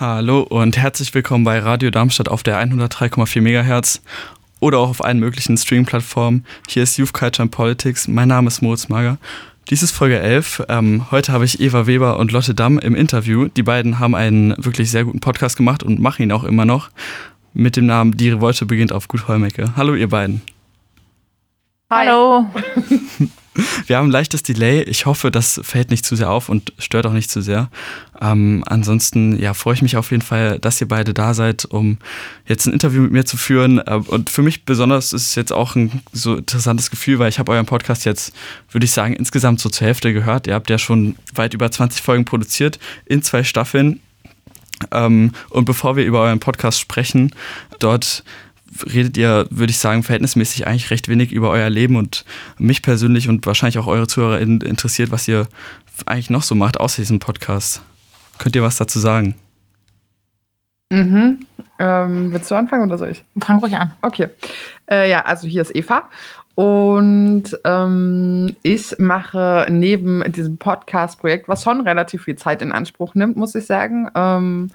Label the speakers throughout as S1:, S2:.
S1: Hallo und herzlich willkommen bei Radio Darmstadt auf der 103,4 MHz oder auch auf allen möglichen Streaming-Plattformen. Hier ist Youth Culture and Politics. Mein Name ist Moritz Mager. Dies ist Folge 11. Ähm, heute habe ich Eva Weber und Lotte Damm im Interview. Die beiden haben einen wirklich sehr guten Podcast gemacht und machen ihn auch immer noch mit dem Namen Die Revolte beginnt auf Gut Heumecke. Hallo ihr beiden.
S2: Hallo.
S1: Wir haben ein leichtes Delay. Ich hoffe, das fällt nicht zu sehr auf und stört auch nicht zu sehr. Ähm, ansonsten ja, freue ich mich auf jeden Fall, dass ihr beide da seid, um jetzt ein Interview mit mir zu führen. Äh, und für mich besonders ist es jetzt auch ein so interessantes Gefühl, weil ich habe euren Podcast jetzt, würde ich sagen, insgesamt so zur Hälfte gehört. Ihr habt ja schon weit über 20 Folgen produziert in zwei Staffeln. Ähm, und bevor wir über euren Podcast sprechen, dort redet ihr, würde ich sagen, verhältnismäßig eigentlich recht wenig über euer Leben und mich persönlich und wahrscheinlich auch eure Zuhörer interessiert, was ihr eigentlich noch so macht außer diesem Podcast. Könnt ihr was dazu sagen?
S2: Mhm. Ähm, willst du anfangen oder soll ich?
S3: Fang ruhig an.
S2: Okay. Äh, ja, also hier ist Eva. Und ähm, ich mache neben diesem Podcast-Projekt, was schon relativ viel Zeit in Anspruch nimmt, muss ich sagen, ähm,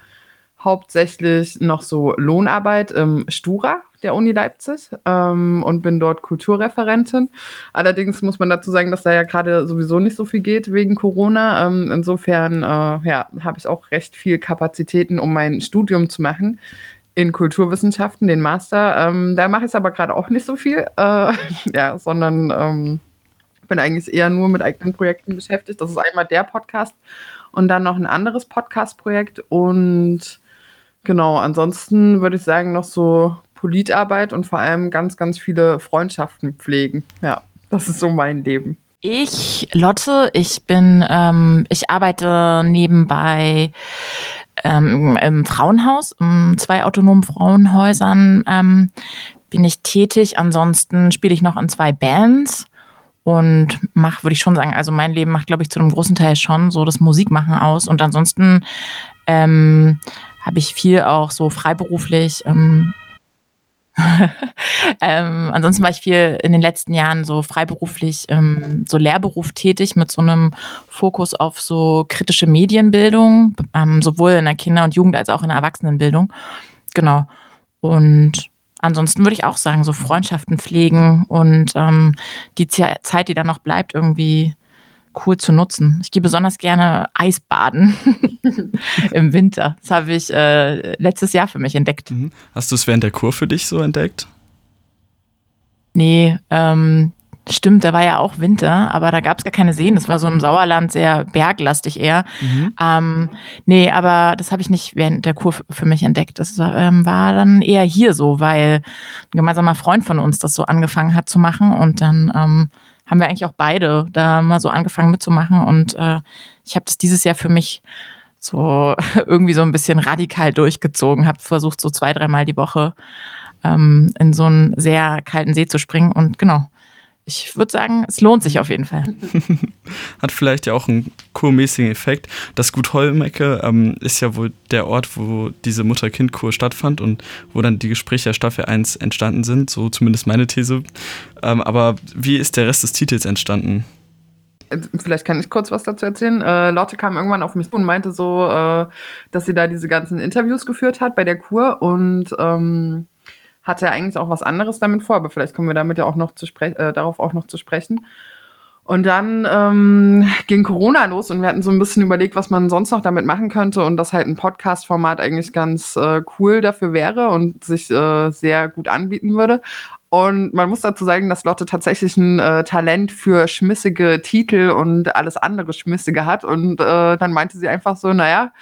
S2: hauptsächlich noch so Lohnarbeit im Stura der Uni Leipzig ähm, und bin dort Kulturreferentin. Allerdings muss man dazu sagen, dass da ja gerade sowieso nicht so viel geht wegen Corona. Ähm, insofern äh, ja, habe ich auch recht viel Kapazitäten, um mein Studium zu machen in Kulturwissenschaften, den Master. Ähm, da mache ich aber gerade auch nicht so viel, äh, ja, sondern ähm, bin eigentlich eher nur mit eigenen Projekten beschäftigt. Das ist einmal der Podcast und dann noch ein anderes Podcast-Projekt und Genau, ansonsten würde ich sagen, noch so Politarbeit und vor allem ganz, ganz viele Freundschaften pflegen. Ja, das ist so mein Leben.
S3: Ich, Lotte, ich bin, ähm, ich arbeite nebenbei ähm, im Frauenhaus, in zwei autonomen Frauenhäusern ähm, bin ich tätig. Ansonsten spiele ich noch in zwei Bands und mache, würde ich schon sagen, also mein Leben macht, glaube ich, zu einem großen Teil schon so das Musikmachen aus. Und ansonsten ähm, habe ich viel auch so freiberuflich. Ähm, ähm, ansonsten war ich viel in den letzten Jahren so freiberuflich ähm, so Lehrberuf tätig mit so einem Fokus auf so kritische Medienbildung, ähm, sowohl in der Kinder- und Jugend- als auch in der Erwachsenenbildung. Genau. Und ansonsten würde ich auch sagen, so Freundschaften pflegen und ähm, die Zeit, die dann noch bleibt, irgendwie cool zu nutzen. Ich gehe besonders gerne Eisbaden im Winter. Das habe ich äh, letztes Jahr für mich entdeckt. Mhm.
S1: Hast du es während der Kur für dich so entdeckt?
S3: Nee, ähm, stimmt, da war ja auch Winter, aber da gab es gar keine Seen. Das war so im Sauerland sehr berglastig eher. Mhm. Ähm, nee, aber das habe ich nicht während der Kur für mich entdeckt. Das war, ähm, war dann eher hier so, weil ein gemeinsamer Freund von uns das so angefangen hat zu machen und dann ähm, haben wir eigentlich auch beide da mal so angefangen mitzumachen. Und äh, ich habe das dieses Jahr für mich so irgendwie so ein bisschen radikal durchgezogen, habe versucht, so zwei, dreimal die Woche ähm, in so einen sehr kalten See zu springen. Und genau, ich würde sagen, es lohnt sich auf jeden Fall.
S1: Hat vielleicht ja auch einen kurmäßigen Effekt. Das Gut Holmecke ähm, ist ja wohl der Ort, wo diese Mutter-Kind-Kur stattfand und wo dann die Gespräche der Staffel 1 entstanden sind, so zumindest meine These. Ähm, aber wie ist der Rest des Titels entstanden?
S2: Äh, vielleicht kann ich kurz was dazu erzählen. Äh, Lotte kam irgendwann auf mich zu und meinte so, äh, dass sie da diese ganzen Interviews geführt hat bei der Kur und ähm, hatte eigentlich auch was anderes damit vor, aber vielleicht kommen wir damit ja auch noch zu äh, darauf auch noch zu sprechen. Und dann ähm, ging Corona los und wir hatten so ein bisschen überlegt, was man sonst noch damit machen könnte und dass halt ein Podcast-Format eigentlich ganz äh, cool dafür wäre und sich äh, sehr gut anbieten würde. Und man muss dazu sagen, dass Lotte tatsächlich ein äh, Talent für schmissige Titel und alles andere Schmissige hat. Und äh, dann meinte sie einfach so, naja,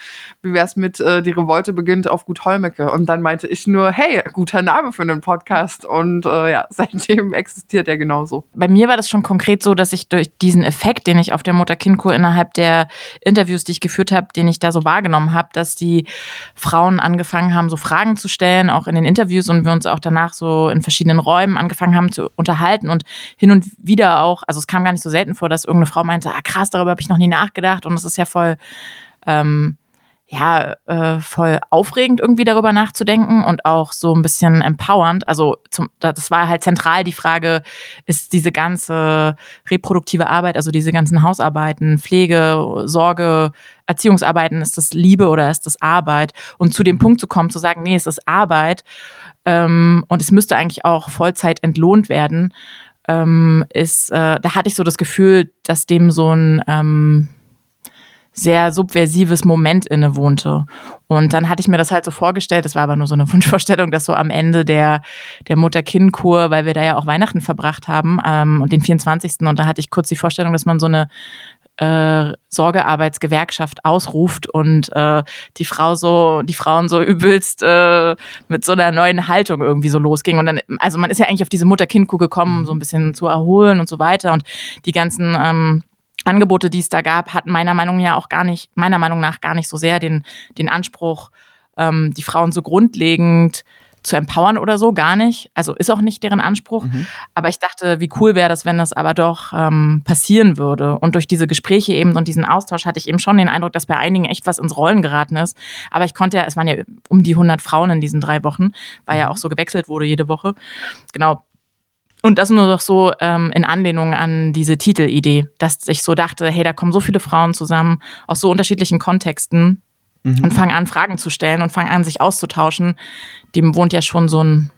S2: wie wäre es mit äh, Die Revolte beginnt auf Gut Holmecke? Und dann meinte ich nur, hey, guter Name für einen Podcast. Und äh, ja, seitdem existiert er genauso.
S3: Bei mir war das schon konkret so, dass ich durch diesen Effekt, den ich auf der Mutter-Kind-Kur innerhalb der Interviews, die ich geführt habe, den ich da so wahrgenommen habe, dass die Frauen angefangen haben, so Fragen zu stellen, auch in den Interviews und wir uns auch danach so in verschiedenen Räumen Räumen angefangen haben zu unterhalten und hin und wieder auch, also es kam gar nicht so selten vor, dass irgendeine Frau meinte, ah krass, darüber habe ich noch nie nachgedacht und es ist ja voll, ähm, ja, äh, voll aufregend irgendwie darüber nachzudenken und auch so ein bisschen empowernd. Also zum, das war halt zentral die Frage, ist diese ganze reproduktive Arbeit, also diese ganzen Hausarbeiten, Pflege, Sorge, Erziehungsarbeiten, ist das Liebe oder ist das Arbeit? Und zu dem Punkt zu kommen, zu sagen, nee, es ist Arbeit ähm, und es müsste eigentlich auch Vollzeit entlohnt werden, ähm, ist, äh, da hatte ich so das Gefühl, dass dem so ein ähm, sehr subversives Moment innewohnte. Und dann hatte ich mir das halt so vorgestellt, das war aber nur so eine Wunschvorstellung, dass so am Ende der, der Mutter-Kind-Kur, weil wir da ja auch Weihnachten verbracht haben ähm, und den 24. Und da hatte ich kurz die Vorstellung, dass man so eine äh, Sorgearbeitsgewerkschaft ausruft und äh, die Frau so, die Frauen so übelst äh, mit so einer neuen Haltung irgendwie so losging. Und dann, also man ist ja eigentlich auf diese Mutter-Kind-Kuh gekommen, so ein bisschen zu erholen und so weiter. Und die ganzen ähm, Angebote, die es da gab, hatten meiner Meinung nach auch gar nicht, meiner Meinung nach gar nicht so sehr den, den Anspruch, ähm, die Frauen so grundlegend zu empowern oder so, gar nicht. Also ist auch nicht deren Anspruch. Mhm. Aber ich dachte, wie cool wäre das, wenn das aber doch ähm, passieren würde. Und durch diese Gespräche eben und diesen Austausch hatte ich eben schon den Eindruck, dass bei einigen echt was ins Rollen geraten ist. Aber ich konnte ja, es waren ja um die 100 Frauen in diesen drei Wochen, weil ja mhm. auch so gewechselt wurde jede Woche. Genau, und das nur doch so ähm, in Anlehnung an diese Titelidee, dass ich so dachte, hey, da kommen so viele Frauen zusammen aus so unterschiedlichen Kontexten mhm. und fangen an, Fragen zu stellen und fangen an, sich auszutauschen. Dem wohnt ja schon so ein,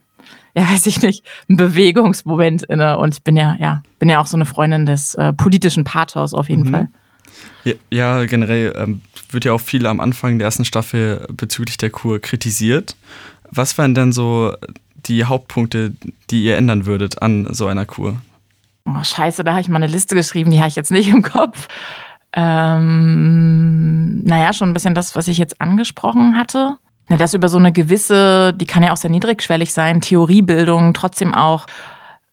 S3: ja, weiß ich nicht, ein Bewegungsmoment inne. Und ich bin ja, ja, bin ja auch so eine Freundin des äh, politischen Pathos auf jeden mhm. Fall.
S1: Ja, ja generell ähm, wird ja auch viel am Anfang der ersten Staffel bezüglich der Kur kritisiert. Was waren denn so die Hauptpunkte, die ihr ändern würdet an so einer Kur?
S3: Oh, scheiße, da habe ich mal eine Liste geschrieben, die habe ich jetzt nicht im Kopf. Ähm, naja, schon ein bisschen das, was ich jetzt angesprochen hatte. Dass über so eine gewisse, die kann ja auch sehr niedrigschwellig sein, Theoriebildung trotzdem auch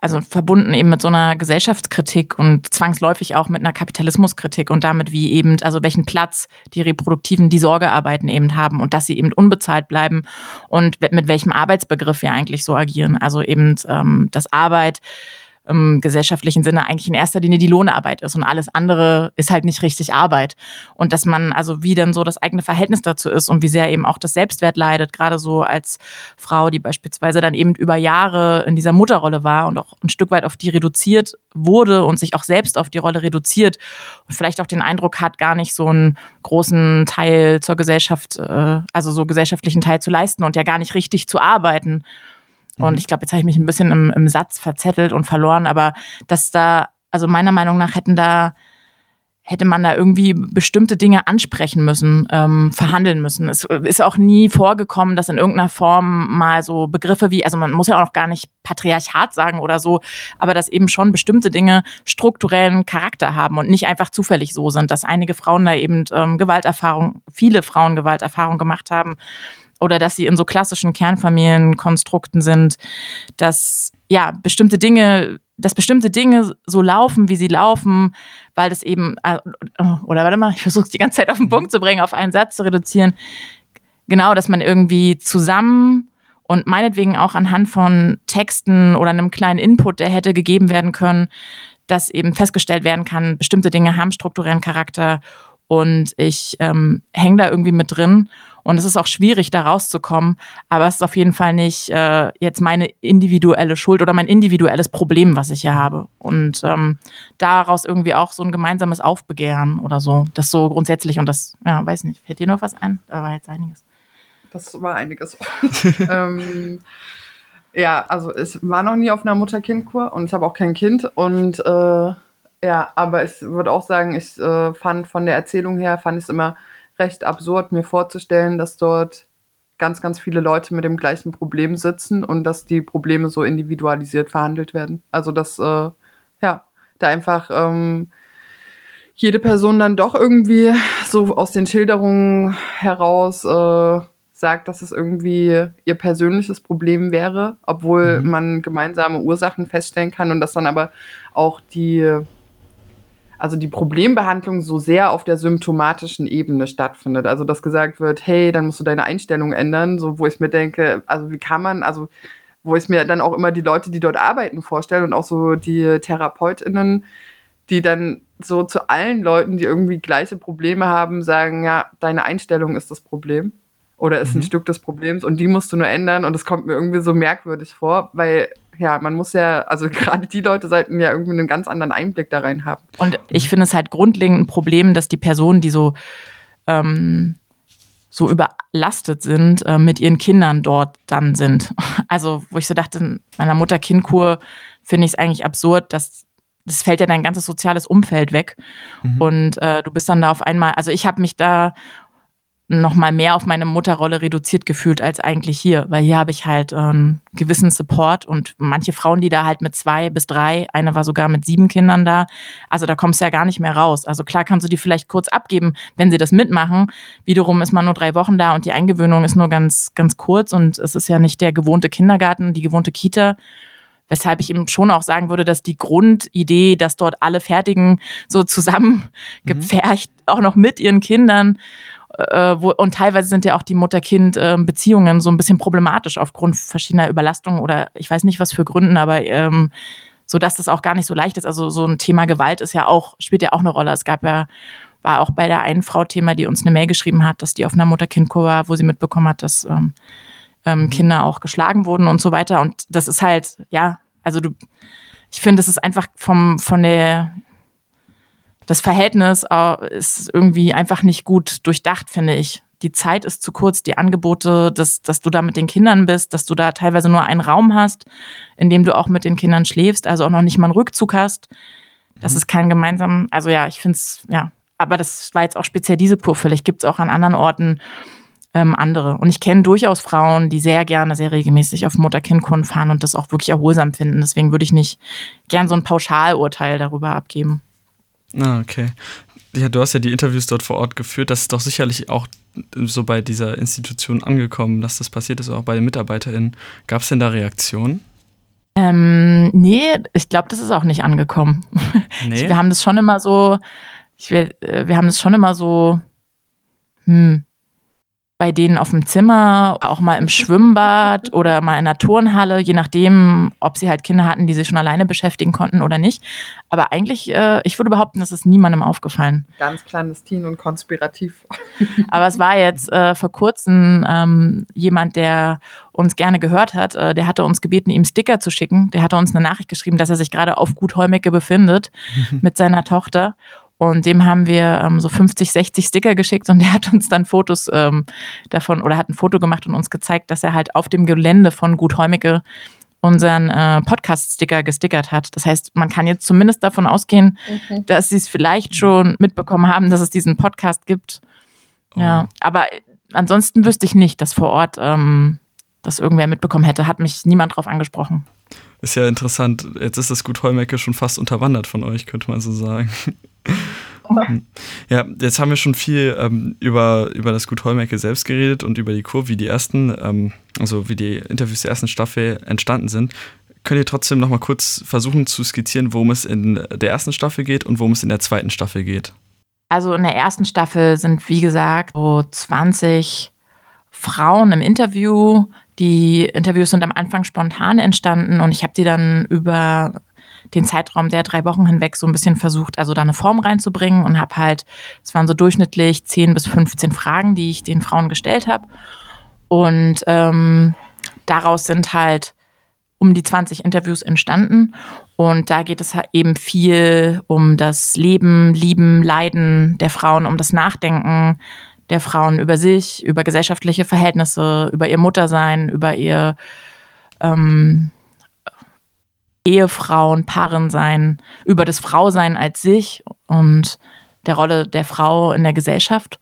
S3: also verbunden eben mit so einer Gesellschaftskritik und zwangsläufig auch mit einer Kapitalismuskritik und damit wie eben, also welchen Platz die Reproduktiven, die Sorgearbeiten eben haben und dass sie eben unbezahlt bleiben und mit welchem Arbeitsbegriff wir eigentlich so agieren. Also eben, ähm, dass Arbeit im gesellschaftlichen Sinne eigentlich in erster Linie die Lohnarbeit ist und alles andere ist halt nicht richtig Arbeit. Und dass man also wie dann so das eigene Verhältnis dazu ist und wie sehr eben auch das Selbstwert leidet, gerade so als Frau, die beispielsweise dann eben über Jahre in dieser Mutterrolle war und auch ein Stück weit auf die reduziert wurde und sich auch selbst auf die Rolle reduziert und vielleicht auch den Eindruck hat, gar nicht so einen großen Teil zur Gesellschaft, äh, also so gesellschaftlichen Teil zu leisten und ja gar nicht richtig zu arbeiten. Und mhm. ich glaube, jetzt habe ich mich ein bisschen im, im Satz verzettelt und verloren, aber dass da, also meiner Meinung nach hätten da, hätte man da irgendwie bestimmte Dinge ansprechen müssen, ähm, verhandeln müssen. Es ist auch nie vorgekommen, dass in irgendeiner Form mal so Begriffe wie, also man muss ja auch noch gar nicht Patriarchat sagen oder so, aber dass eben schon bestimmte Dinge strukturellen Charakter haben und nicht einfach zufällig so sind, dass einige Frauen da eben ähm, Gewalterfahrung, viele Frauen Gewalterfahrung gemacht haben oder dass sie in so klassischen Kernfamilienkonstrukten sind, dass ja bestimmte Dinge, dass bestimmte Dinge so laufen, wie sie laufen, weil das eben, äh, oder warte mal, ich versuche es die ganze Zeit auf den Punkt zu bringen, auf einen Satz zu reduzieren. Genau, dass man irgendwie zusammen und meinetwegen auch anhand von Texten oder einem kleinen Input, der hätte gegeben werden können, dass eben festgestellt werden kann, bestimmte Dinge haben strukturellen Charakter und ich ähm, hänge da irgendwie mit drin und es ist auch schwierig, da rauszukommen. Aber es ist auf jeden Fall nicht äh, jetzt meine individuelle Schuld oder mein individuelles Problem, was ich hier habe. Und ähm, daraus irgendwie auch so ein gemeinsames Aufbegehren oder so. Das so grundsätzlich und das, ja, weiß nicht, fällt dir noch was ein? Da war jetzt einiges.
S2: Das war einiges. ähm, ja, also ich war noch nie auf einer Mutter-Kind-Kur und ich habe auch kein Kind. Und äh, ja, aber ich würde auch sagen, ich äh, fand von der Erzählung her, fand ich es immer recht absurd, mir vorzustellen, dass dort ganz, ganz viele Leute mit dem gleichen Problem sitzen und dass die Probleme so individualisiert verhandelt werden. Also dass, äh, ja, da einfach ähm, jede Person dann doch irgendwie so aus den Schilderungen heraus äh, sagt, dass es irgendwie ihr persönliches Problem wäre, obwohl mhm. man gemeinsame Ursachen feststellen kann und dass dann aber auch die also die Problembehandlung so sehr auf der symptomatischen Ebene stattfindet. Also dass gesagt wird, hey, dann musst du deine Einstellung ändern, so wo ich mir denke, also wie kann man, also wo ich mir dann auch immer die Leute, die dort arbeiten, vorstelle und auch so die TherapeutInnen, die dann so zu allen Leuten, die irgendwie gleiche Probleme haben, sagen, ja, deine Einstellung ist das Problem oder ist mhm. ein Stück des Problems und die musst du nur ändern und das kommt mir irgendwie so merkwürdig vor, weil ja, man muss ja, also gerade die Leute sollten ja irgendwie einen ganz anderen Einblick da rein haben.
S3: Und ich finde es halt grundlegend ein Problem, dass die Personen, die so ähm, so überlastet sind, äh, mit ihren Kindern dort dann sind. Also, wo ich so dachte, in meiner Mutter-Kind-Kur finde ich es eigentlich absurd, dass das fällt ja dein ganzes soziales Umfeld weg. Mhm. Und äh, du bist dann da auf einmal, also ich habe mich da noch mal mehr auf meine Mutterrolle reduziert gefühlt als eigentlich hier, weil hier habe ich halt ähm, gewissen Support und manche Frauen, die da halt mit zwei bis drei, eine war sogar mit sieben Kindern da, also da kommst du ja gar nicht mehr raus. Also klar kannst du die vielleicht kurz abgeben, wenn sie das mitmachen. Wiederum ist man nur drei Wochen da und die Eingewöhnung ist nur ganz, ganz kurz und es ist ja nicht der gewohnte Kindergarten, die gewohnte Kita. Weshalb ich eben schon auch sagen würde, dass die Grundidee, dass dort alle Fertigen so zusammengepfercht, mhm. auch noch mit ihren Kindern äh, wo, und teilweise sind ja auch die Mutter-Kind-Beziehungen so ein bisschen problematisch aufgrund verschiedener Überlastungen oder ich weiß nicht was für Gründen, aber ähm, so dass das auch gar nicht so leicht ist. Also so ein Thema Gewalt ist ja auch, spielt ja auch eine Rolle. Es gab ja, war auch bei der einen Frau Thema, die uns eine Mail geschrieben hat, dass die auf einer Mutter-Kind-Kur war, wo sie mitbekommen hat, dass ähm, ähm, mhm. Kinder auch geschlagen wurden und so weiter. Und das ist halt, ja, also du, ich finde, es ist einfach vom, von der, das Verhältnis äh, ist irgendwie einfach nicht gut durchdacht, finde ich. Die Zeit ist zu kurz, die Angebote, dass, dass du da mit den Kindern bist, dass du da teilweise nur einen Raum hast, in dem du auch mit den Kindern schläfst, also auch noch nicht mal einen Rückzug hast. Das mhm. ist kein gemeinsamen, also ja, ich finde es, ja, aber das war jetzt auch speziell diese Kur. Vielleicht gibt es auch an anderen Orten ähm, andere. Und ich kenne durchaus Frauen, die sehr gerne, sehr regelmäßig auf Mutter-Kind-Kunden fahren und das auch wirklich erholsam finden. Deswegen würde ich nicht gern so ein Pauschalurteil darüber abgeben.
S1: Ah, okay. Ja, du hast ja die Interviews dort vor Ort geführt. Das ist doch sicherlich auch so bei dieser Institution angekommen, dass das passiert ist, auch bei den MitarbeiterInnen. Gab es denn da Reaktionen?
S3: Ähm, nee, ich glaube, das ist auch nicht angekommen. Nee? Wir haben das schon immer so, ich will, äh, wir haben das schon immer so, hm, bei denen auf dem Zimmer, auch mal im Schwimmbad oder mal in der Turnhalle, je nachdem, ob sie halt Kinder hatten, die sich schon alleine beschäftigen konnten oder nicht. Aber eigentlich, äh, ich würde behaupten, das ist niemandem aufgefallen.
S2: Ganz clandestin und konspirativ.
S3: Aber es war jetzt äh, vor kurzem ähm, jemand, der uns gerne gehört hat, äh, der hatte uns gebeten, ihm Sticker zu schicken. Der hatte uns eine Nachricht geschrieben, dass er sich gerade auf Gut Heumecke befindet mit seiner Tochter. Und dem haben wir ähm, so 50, 60 Sticker geschickt und der hat uns dann Fotos ähm, davon oder hat ein Foto gemacht und uns gezeigt, dass er halt auf dem Gelände von Gut Heumicke unseren äh, Podcast-Sticker gestickert hat. Das heißt, man kann jetzt zumindest davon ausgehen, okay. dass sie es vielleicht schon mitbekommen haben, dass es diesen Podcast gibt. Oh. Ja, aber ansonsten wüsste ich nicht, dass vor Ort ähm, das irgendwer mitbekommen hätte. Hat mich niemand drauf angesprochen.
S1: Ist ja interessant. Jetzt ist das Gut Heumecke schon fast unterwandert von euch, könnte man so sagen. Ja, jetzt haben wir schon viel ähm, über, über das Gut Heumecke selbst geredet und über die Kur, wie die ersten, ähm, also wie die Interviews der ersten Staffel entstanden sind. Könnt ihr trotzdem noch mal kurz versuchen zu skizzieren, worum es in der ersten Staffel geht und worum es in der zweiten Staffel geht?
S3: Also in der ersten Staffel sind, wie gesagt, so 20 Frauen im Interview. Die Interviews sind am Anfang spontan entstanden und ich habe die dann über den Zeitraum der drei Wochen hinweg so ein bisschen versucht, also da eine Form reinzubringen und habe halt, es waren so durchschnittlich 10 bis 15 Fragen, die ich den Frauen gestellt habe. Und ähm, daraus sind halt um die 20 Interviews entstanden. Und da geht es halt eben viel um das Leben, Lieben, Leiden der Frauen, um das Nachdenken der Frauen über sich, über gesellschaftliche Verhältnisse, über ihr Muttersein, über ihr ähm, Ehefrauen, Paaren sein, über das Frausein als sich und der Rolle der Frau in der Gesellschaft.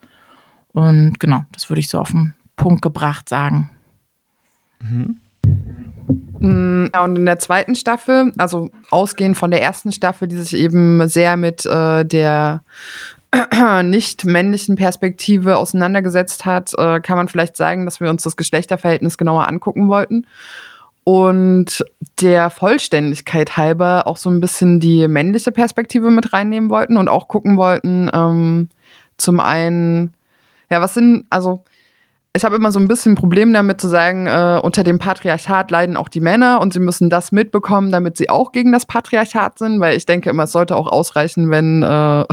S3: Und genau, das würde ich so auf den Punkt gebracht sagen.
S2: Mhm. Ja, und in der zweiten Staffel, also ausgehend von der ersten Staffel, die sich eben sehr mit äh, der nicht männlichen Perspektive auseinandergesetzt hat, äh, kann man vielleicht sagen, dass wir uns das Geschlechterverhältnis genauer angucken wollten und der Vollständigkeit halber auch so ein bisschen die männliche Perspektive mit reinnehmen wollten und auch gucken wollten, ähm, zum einen, ja, was sind, also ich habe immer so ein bisschen ein Problem damit zu sagen, äh, unter dem Patriarchat leiden auch die Männer und sie müssen das mitbekommen, damit sie auch gegen das Patriarchat sind, weil ich denke immer, es sollte auch ausreichen, wenn äh,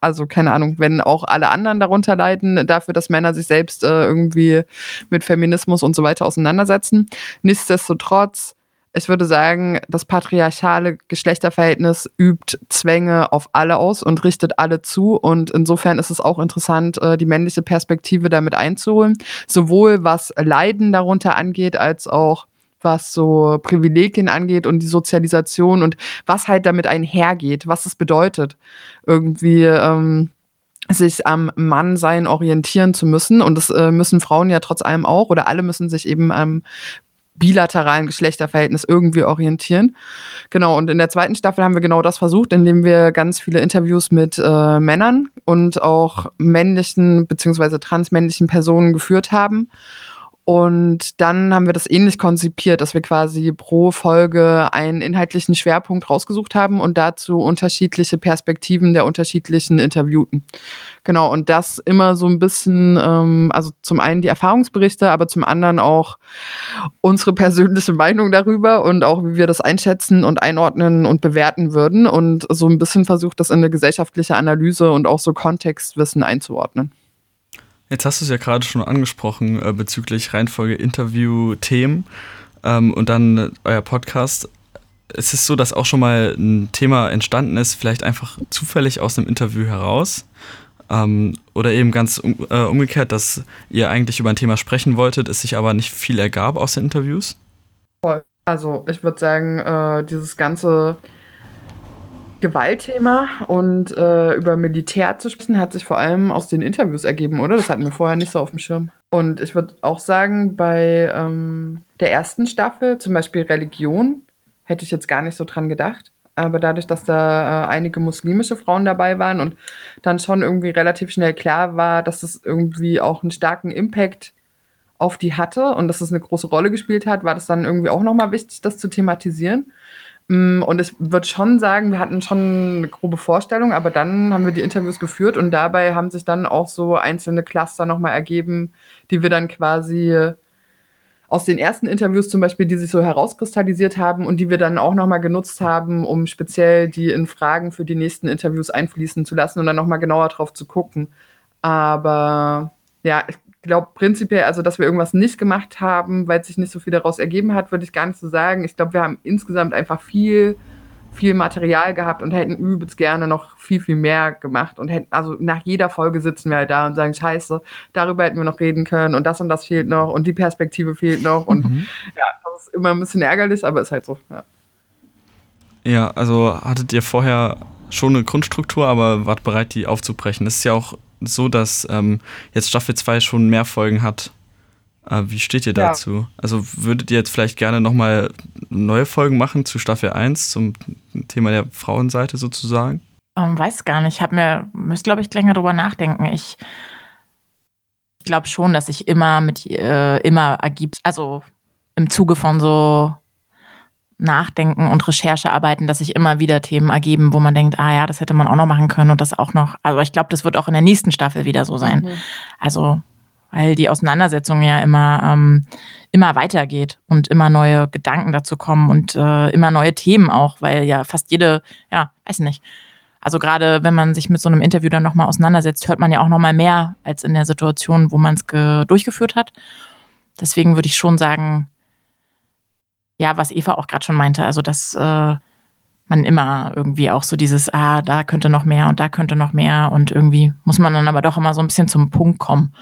S2: also keine Ahnung, wenn auch alle anderen darunter leiden, dafür, dass Männer sich selbst äh, irgendwie mit Feminismus und so weiter auseinandersetzen. Nichtsdestotrotz ich würde sagen, das patriarchale Geschlechterverhältnis übt Zwänge auf alle aus und richtet alle zu. Und insofern ist es auch interessant, äh, die männliche Perspektive damit einzuholen. Sowohl was Leiden darunter angeht, als auch was so Privilegien angeht und die Sozialisation und was halt damit einhergeht, was es bedeutet, irgendwie ähm, sich am Mannsein orientieren zu müssen. Und das äh, müssen Frauen ja trotz allem auch, oder alle müssen sich eben am bilateralen Geschlechterverhältnis irgendwie orientieren. Genau, und in der zweiten Staffel haben wir genau das versucht, indem wir ganz viele Interviews mit äh, Männern und auch männlichen bzw. transmännlichen Personen geführt haben und dann haben wir das ähnlich konzipiert, dass wir quasi pro Folge einen inhaltlichen Schwerpunkt rausgesucht haben und dazu unterschiedliche Perspektiven der unterschiedlichen Interviewten. Genau, und das immer so ein bisschen, ähm, also zum einen die Erfahrungsberichte, aber zum anderen auch unsere persönliche Meinung darüber und auch wie wir das einschätzen und einordnen und bewerten würden und so ein bisschen versucht, das in eine gesellschaftliche Analyse und auch so Kontextwissen einzuordnen.
S1: Jetzt hast du es ja gerade schon angesprochen äh, bezüglich Reihenfolge Interview-Themen ähm, und dann äh, euer Podcast. Es ist so, dass auch schon mal ein Thema entstanden ist, vielleicht einfach zufällig aus einem Interview heraus. Ähm, oder eben ganz um, äh, umgekehrt, dass ihr eigentlich über ein Thema sprechen wolltet, es sich aber nicht viel ergab aus den Interviews?
S2: Also ich würde sagen, äh, dieses ganze Gewaltthema und äh, über Militär zu sprechen, hat sich vor allem aus den Interviews ergeben, oder? Das hatten wir vorher nicht so auf dem Schirm. Und ich würde auch sagen, bei ähm, der ersten Staffel, zum Beispiel Religion, hätte ich jetzt gar nicht so dran gedacht. Aber dadurch, dass da äh, einige muslimische Frauen dabei waren und dann schon irgendwie relativ schnell klar war, dass es irgendwie auch einen starken Impact auf die hatte und dass es eine große Rolle gespielt hat, war das dann irgendwie auch nochmal wichtig, das zu thematisieren. Mm, und ich würde schon sagen, wir hatten schon eine grobe Vorstellung, aber dann haben wir die Interviews geführt und dabei haben sich dann auch so einzelne Cluster nochmal ergeben, die wir dann quasi aus den ersten Interviews zum Beispiel, die sich so herauskristallisiert haben und die wir dann auch nochmal genutzt haben, um speziell die in Fragen für die nächsten Interviews einfließen zu lassen und dann nochmal genauer drauf zu gucken. Aber ja, ich glaube prinzipiell, also dass wir irgendwas nicht gemacht haben, weil sich nicht so viel daraus ergeben hat, würde ich gar nicht so sagen. Ich glaube, wir haben insgesamt einfach viel, viel Material gehabt und hätten übelst gerne noch viel, viel mehr gemacht und hätten, also nach jeder Folge sitzen wir halt da und sagen, scheiße, darüber hätten wir noch reden können und das und das fehlt noch und die Perspektive fehlt noch und mhm. ja, das ist immer ein bisschen ärgerlich, aber ist halt so, ja.
S1: Ja, also hattet ihr vorher schon eine Grundstruktur, aber wart bereit, die aufzubrechen. Das ist ja auch so, dass ähm, jetzt Staffel 2 schon mehr Folgen hat. Äh, wie steht ihr ja. dazu? Also würdet ihr jetzt vielleicht gerne nochmal neue Folgen machen zu Staffel 1, zum Thema der Frauenseite sozusagen?
S3: Ähm, weiß gar nicht. Ich habe mir, müsste glaube ich länger drüber nachdenken. Ich, ich glaube schon, dass ich immer mit, äh, immer ergibt, also im Zuge von so Nachdenken und Recherchearbeiten, dass sich immer wieder Themen ergeben, wo man denkt, ah ja, das hätte man auch noch machen können und das auch noch. Also ich glaube, das wird auch in der nächsten Staffel wieder so sein. Mhm. Also weil die Auseinandersetzung ja immer ähm, immer weitergeht und immer neue Gedanken dazu kommen und äh, immer neue Themen auch, weil ja fast jede, ja, weiß nicht. Also gerade wenn man sich mit so einem Interview dann nochmal auseinandersetzt, hört man ja auch nochmal mehr als in der Situation, wo man es durchgeführt hat. Deswegen würde ich schon sagen, ja, was Eva auch gerade schon meinte, also dass äh, man immer irgendwie auch so dieses, ah, da könnte noch mehr und da könnte noch mehr und irgendwie muss man dann aber doch immer so ein bisschen zum Punkt kommen.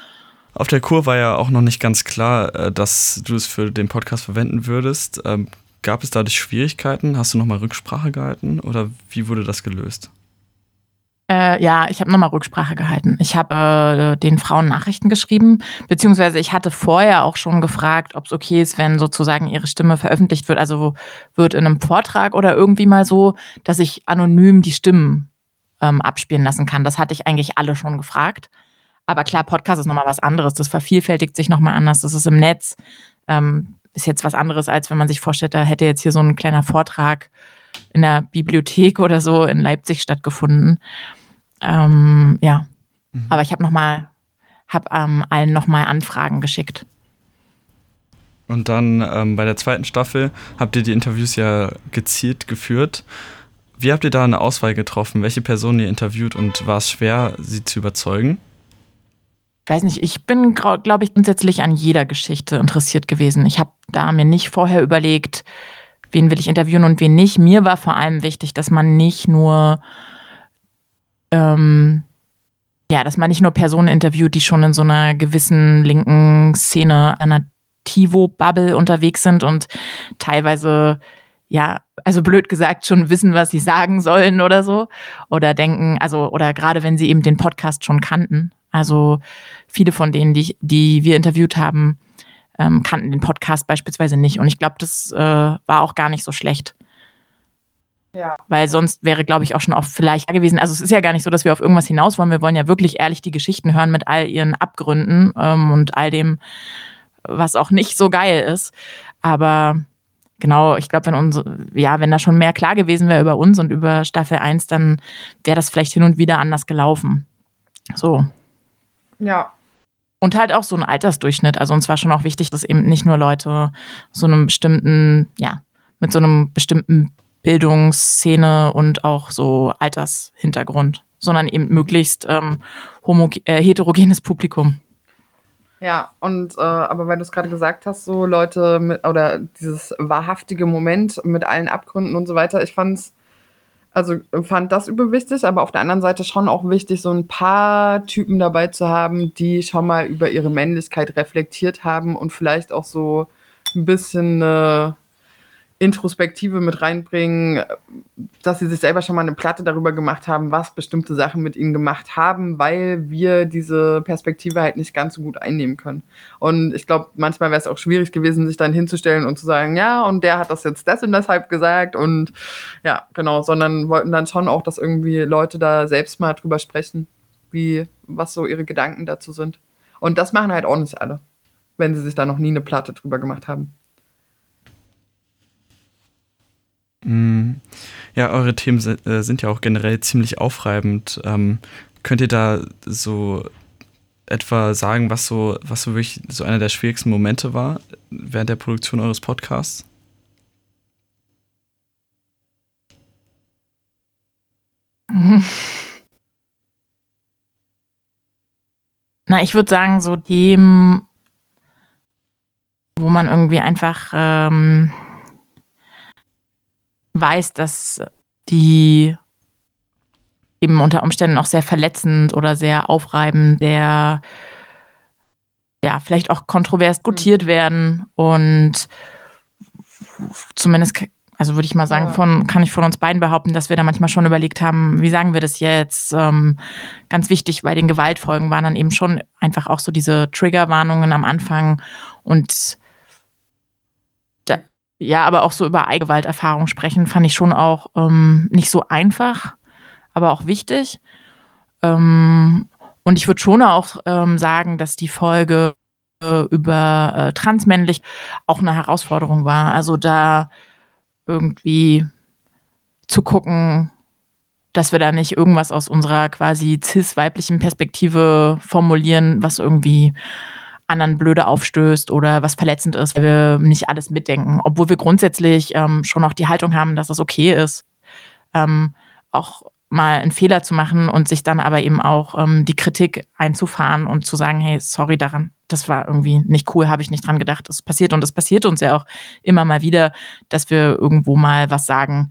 S1: Auf der Kur war ja auch noch nicht ganz klar, äh, dass du es für den Podcast verwenden würdest. Ähm, gab es dadurch Schwierigkeiten? Hast du nochmal Rücksprache gehalten oder wie wurde das gelöst?
S3: Äh, ja, ich habe nochmal Rücksprache gehalten. Ich habe äh, den Frauen Nachrichten geschrieben, beziehungsweise ich hatte vorher auch schon gefragt, ob es okay ist, wenn sozusagen ihre Stimme veröffentlicht wird, also wird in einem Vortrag oder irgendwie mal so, dass ich anonym die Stimmen ähm, abspielen lassen kann. Das hatte ich eigentlich alle schon gefragt. Aber klar, Podcast ist nochmal was anderes. Das vervielfältigt sich nochmal anders. Das ist im Netz. Ähm, ist jetzt was anderes, als wenn man sich vorstellt, da hätte jetzt hier so ein kleiner Vortrag in der Bibliothek oder so in Leipzig stattgefunden. Ähm, ja, mhm. aber ich habe nochmal, habe ähm, allen nochmal Anfragen geschickt.
S1: Und dann ähm, bei der zweiten Staffel habt ihr die Interviews ja gezielt geführt. Wie habt ihr da eine Auswahl getroffen? Welche Personen ihr interviewt und war es schwer, sie zu überzeugen?
S3: Ich weiß nicht, ich bin, glaube ich, grundsätzlich an jeder Geschichte interessiert gewesen. Ich habe da mir nicht vorher überlegt, wen will ich interviewen und wen nicht. Mir war vor allem wichtig, dass man nicht nur ähm, ja, dass man nicht nur Personen interviewt, die schon in so einer gewissen linken Szene, einer Tivo-Bubble unterwegs sind und teilweise, ja, also blöd gesagt, schon wissen, was sie sagen sollen oder so. Oder denken, also, oder gerade wenn sie eben den Podcast schon kannten. Also viele von denen, die, die wir interviewt haben, ähm, kannten den Podcast beispielsweise nicht. Und ich glaube, das äh, war auch gar nicht so schlecht. Ja. Weil sonst wäre, glaube ich, auch schon oft vielleicht gewesen. Also es ist ja gar nicht so, dass wir auf irgendwas hinaus wollen. Wir wollen ja wirklich ehrlich die Geschichten hören mit all ihren Abgründen ähm, und all dem, was auch nicht so geil ist. Aber genau, ich glaube, wenn uns, ja, wenn da schon mehr klar gewesen wäre über uns und über Staffel 1, dann wäre das vielleicht hin und wieder anders gelaufen. So.
S2: Ja.
S3: Und halt auch so ein Altersdurchschnitt. Also uns war schon auch wichtig, dass eben nicht nur Leute so einem bestimmten, ja, mit so einem bestimmten Bildungsszene und auch so Altershintergrund, sondern eben möglichst ähm, äh, heterogenes Publikum.
S2: Ja, und äh, aber weil du es gerade gesagt hast, so Leute mit, oder dieses wahrhaftige Moment mit allen Abgründen und so weiter, ich fand's, also fand das überwichtig, aber auf der anderen Seite schon auch wichtig, so ein paar Typen dabei zu haben, die schon mal über ihre Männlichkeit reflektiert haben und vielleicht auch so ein bisschen äh, Introspektive mit reinbringen, dass sie sich selber schon mal eine Platte darüber gemacht haben, was bestimmte Sachen mit ihnen gemacht haben, weil wir diese Perspektive halt nicht ganz so gut einnehmen können. Und ich glaube, manchmal wäre es auch schwierig gewesen, sich dann hinzustellen und zu sagen, ja, und der hat das jetzt das und deshalb gesagt und ja, genau, sondern wollten dann schon auch, dass irgendwie Leute da selbst mal drüber sprechen, wie, was so ihre Gedanken dazu sind. Und das machen halt auch nicht alle, wenn sie sich da noch nie eine Platte drüber gemacht haben.
S1: Ja, eure Themen äh, sind ja auch generell ziemlich aufreibend. Ähm, könnt ihr da so etwa sagen, was so, was so wirklich so einer der schwierigsten Momente war während der Produktion eures Podcasts?
S3: Na, ich würde sagen, so dem, wo man irgendwie einfach ähm, weiß, dass die eben unter Umständen auch sehr verletzend oder sehr aufreibend, sehr ja, vielleicht auch kontrovers diskutiert mhm. werden und zumindest, also würde ich mal sagen, von, kann ich von uns beiden behaupten, dass wir da manchmal schon überlegt haben, wie sagen wir das jetzt? Ähm, ganz wichtig bei den Gewaltfolgen waren dann eben schon einfach auch so diese Triggerwarnungen am Anfang und ja, aber auch so über Eigewalterfahrung sprechen, fand ich schon auch ähm, nicht so einfach, aber auch wichtig. Ähm, und ich würde schon auch ähm, sagen, dass die Folge äh, über äh, transmännlich auch eine Herausforderung war. Also da irgendwie zu gucken, dass wir da nicht irgendwas aus unserer quasi cis-weiblichen Perspektive formulieren, was irgendwie anderen blöde aufstößt oder was verletzend ist, weil wir nicht alles mitdenken. Obwohl wir grundsätzlich ähm, schon auch die Haltung haben, dass das okay ist, ähm, auch mal einen Fehler zu machen und sich dann aber eben auch ähm, die Kritik einzufahren und zu sagen, hey, sorry daran, das war irgendwie nicht cool, habe ich nicht dran gedacht. Das passiert und das passiert uns ja auch immer mal wieder, dass wir irgendwo mal was sagen,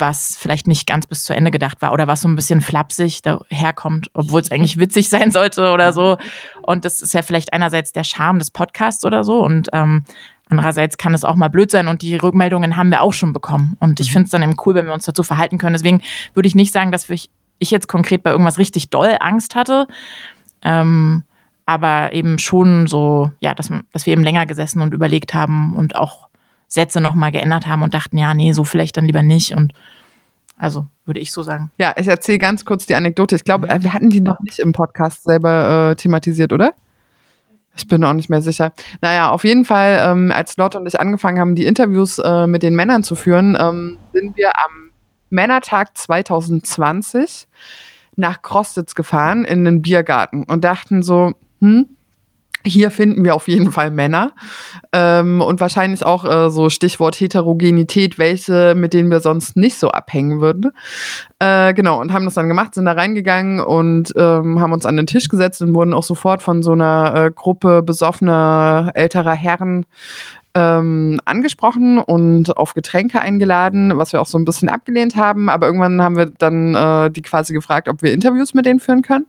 S3: was vielleicht nicht ganz bis zu Ende gedacht war oder was so ein bisschen flapsig daherkommt, obwohl es eigentlich witzig sein sollte oder so. Und das ist ja vielleicht einerseits der Charme des Podcasts oder so und ähm, andererseits kann es auch mal blöd sein und die Rückmeldungen haben wir auch schon bekommen. Und ich mhm. finde es dann eben cool, wenn wir uns dazu verhalten können. Deswegen würde ich nicht sagen, dass ich, ich jetzt konkret bei irgendwas richtig doll Angst hatte. Ähm, aber eben schon so, ja, dass, dass wir eben länger gesessen und überlegt haben und auch Sätze nochmal geändert haben und dachten, ja, nee, so vielleicht dann lieber nicht. Und also würde ich so sagen.
S2: Ja, ich erzähle ganz kurz die Anekdote. Ich glaube, wir hatten die noch nicht im Podcast selber äh, thematisiert, oder? Ich bin auch nicht mehr sicher. Naja, auf jeden Fall, ähm, als Lotte und ich angefangen haben, die Interviews äh, mit den Männern zu führen, ähm, sind wir am Männertag 2020 nach Krostitz gefahren in den Biergarten und dachten so, hm, hier finden wir auf jeden Fall Männer ähm, und wahrscheinlich auch äh, so Stichwort Heterogenität, welche, mit denen wir sonst nicht so abhängen würden. Äh, genau, und haben das dann gemacht, sind da reingegangen und ähm, haben uns an den Tisch gesetzt und wurden auch sofort von so einer äh, Gruppe besoffener älterer Herren ähm, angesprochen und auf Getränke eingeladen, was wir auch so ein bisschen abgelehnt haben. Aber irgendwann haben wir dann äh, die quasi gefragt, ob wir Interviews mit denen führen können.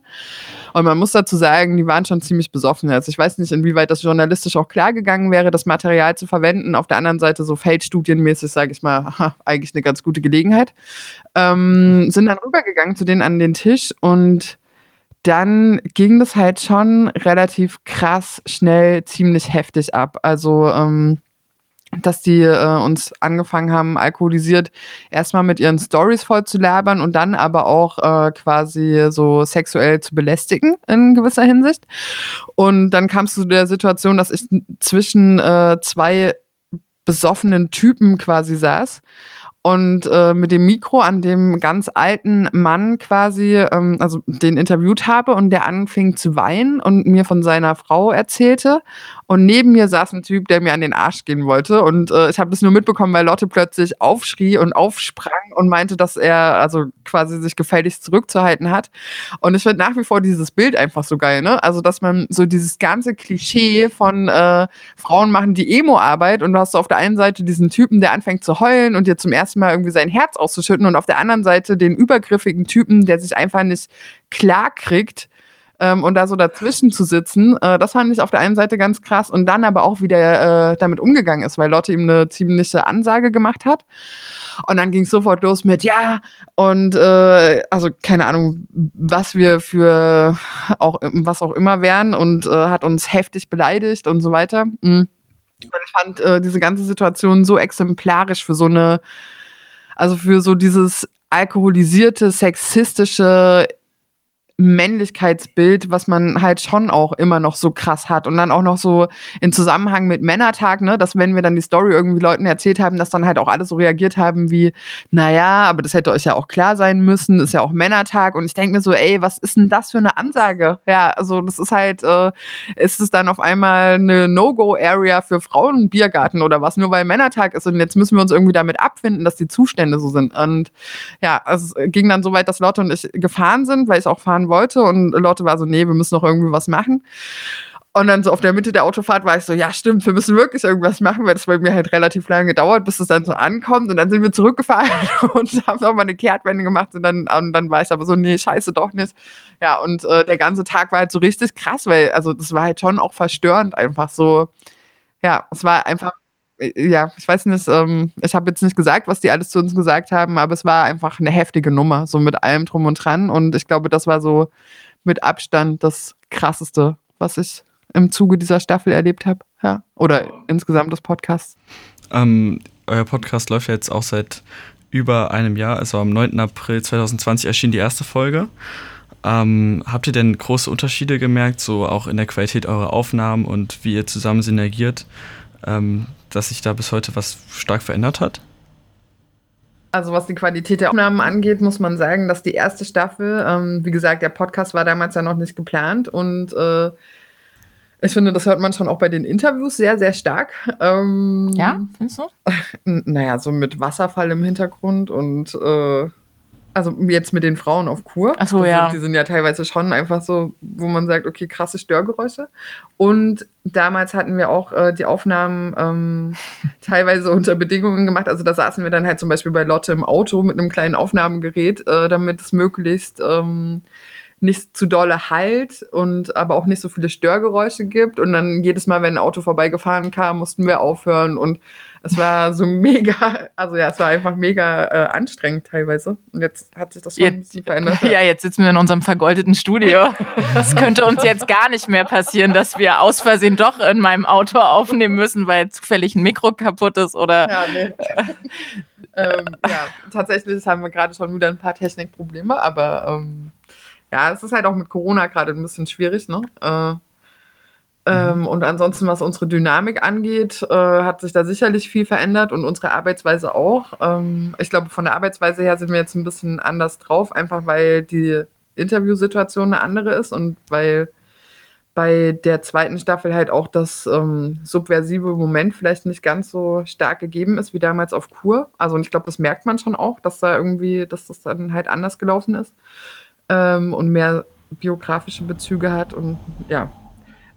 S2: Und man muss dazu sagen, die waren schon ziemlich besoffen. Also ich weiß nicht, inwieweit das journalistisch auch klar gegangen wäre, das Material zu verwenden. Auf der anderen Seite so feldstudienmäßig, sage ich mal, eigentlich eine ganz gute Gelegenheit. Ähm, sind dann rübergegangen zu denen an den Tisch und dann ging das halt schon relativ krass, schnell, ziemlich heftig ab. Also, ähm, dass die äh, uns angefangen haben, alkoholisiert erstmal mit ihren Stories voll zu labern und dann aber auch äh, quasi so sexuell zu belästigen in gewisser Hinsicht. Und dann kam es zu der Situation, dass ich zwischen äh, zwei besoffenen Typen quasi saß und äh, mit dem Mikro an dem ganz alten Mann quasi, ähm, also den interviewt habe und der anfing zu weinen und mir von seiner Frau erzählte. Und neben mir saß ein Typ, der mir an den Arsch gehen wollte. Und äh, ich habe das nur mitbekommen, weil Lotte plötzlich aufschrie und aufsprang und meinte, dass er also quasi sich gefälligst zurückzuhalten hat. Und ich finde nach wie vor dieses Bild einfach so geil, ne? Also, dass man so dieses ganze Klischee von äh, Frauen machen die Emo-Arbeit und du hast so auf der einen Seite diesen Typen, der anfängt zu heulen und dir zum ersten Mal irgendwie sein Herz auszuschütten und auf der anderen Seite den übergriffigen Typen, der sich einfach nicht klar kriegt ähm, und da so dazwischen zu sitzen, äh, das fand ich auf der einen Seite ganz krass und dann aber auch, wie der äh, damit umgegangen ist, weil Lotte ihm eine ziemliche Ansage gemacht hat. Und dann ging es sofort los mit ja und äh, also keine Ahnung, was wir für auch was auch immer wären und äh, hat uns heftig beleidigt und so weiter. Mhm. Und ich fand äh, diese ganze Situation so exemplarisch für so eine, also für so dieses alkoholisierte, sexistische Männlichkeitsbild, was man halt schon auch immer noch so krass hat. Und dann auch noch so in Zusammenhang mit Männertag, ne, dass wenn wir dann die Story irgendwie Leuten erzählt haben, dass dann halt auch alle so reagiert haben wie, naja, aber das hätte euch ja auch klar sein müssen, ist ja auch Männertag. Und ich denke mir so, ey, was ist denn das für eine Ansage? Ja, also das ist halt, äh, ist es dann auf einmal eine No-Go-Area für Frauen Biergarten oder was, nur weil Männertag ist und jetzt müssen wir uns irgendwie damit abfinden, dass die Zustände so sind. Und ja, also es ging dann so weit, dass Lotte und ich gefahren sind, weil ich auch fahren wollte. Und Lotte war so, nee, wir müssen noch irgendwie was machen. Und dann so auf der Mitte der Autofahrt war ich so, ja, stimmt, wir müssen wirklich irgendwas machen, weil das bei mir halt relativ lange gedauert, bis es dann so ankommt. Und dann sind wir zurückgefahren und haben nochmal eine Kehrtwende gemacht. Und dann, und dann war ich aber so, nee, scheiße, doch nicht. Ja, und äh, der ganze Tag war halt so richtig krass, weil, also das war halt schon auch verstörend, einfach so. Ja, es war einfach ja, ich weiß nicht, ähm, ich habe jetzt nicht gesagt, was die alles zu uns gesagt haben, aber es war einfach eine heftige Nummer, so mit allem drum und dran. Und ich glaube, das war so mit Abstand das Krasseste, was ich im Zuge dieser Staffel erlebt habe. Ja. Oder insgesamt des Podcasts.
S1: Ähm, euer Podcast läuft ja jetzt auch seit über einem Jahr. Also am 9. April 2020 erschien die erste Folge. Ähm, habt ihr denn große Unterschiede gemerkt, so auch in der Qualität eurer Aufnahmen und wie ihr zusammen synergiert? Ähm, dass sich da bis heute was stark verändert hat?
S2: Also was die Qualität der Aufnahmen angeht, muss man sagen, dass die erste Staffel, ähm, wie gesagt, der Podcast war damals ja noch nicht geplant und äh, ich finde, das hört man schon auch bei den Interviews sehr, sehr stark.
S3: Ähm, ja, findest du?
S2: Naja, so mit Wasserfall im Hintergrund und äh, also jetzt mit den Frauen auf Kur.
S3: Ach so, ja.
S2: die sind ja teilweise schon einfach so, wo man sagt, okay, krasse Störgeräusche. Und damals hatten wir auch äh, die Aufnahmen ähm, teilweise unter Bedingungen gemacht. Also da saßen wir dann halt zum Beispiel bei Lotte im Auto mit einem kleinen Aufnahmegerät, äh, damit es möglichst ähm, nicht zu dolle halt und aber auch nicht so viele Störgeräusche gibt. Und dann jedes Mal, wenn ein Auto vorbeigefahren kam, mussten wir aufhören und es war so mega, also ja, es war einfach mega äh, anstrengend teilweise. Und jetzt hat sich das schon
S3: jetzt, verändert. Ja, jetzt sitzen wir in unserem vergoldeten Studio. Das könnte uns jetzt gar nicht mehr passieren, dass wir aus Versehen doch in meinem Auto aufnehmen müssen, weil zufällig ein Mikro kaputt ist oder. Ja, nee.
S2: ähm, ja, tatsächlich haben wir gerade schon wieder ein paar Technikprobleme, aber ähm, ja, es ist halt auch mit Corona gerade ein bisschen schwierig, ne? Äh, ähm, mhm. und ansonsten, was unsere Dynamik angeht, äh, hat sich da sicherlich viel verändert und unsere Arbeitsweise auch. Ähm, ich glaube, von der Arbeitsweise her sind wir jetzt ein bisschen anders drauf, einfach weil die Interviewsituation eine andere ist und weil bei der zweiten Staffel halt auch das ähm, subversive Moment vielleicht nicht ganz so stark gegeben ist wie damals auf Kur. Also und ich glaube, das merkt man schon auch, dass da irgendwie, dass das dann halt anders gelaufen ist ähm, und mehr biografische Bezüge hat und ja.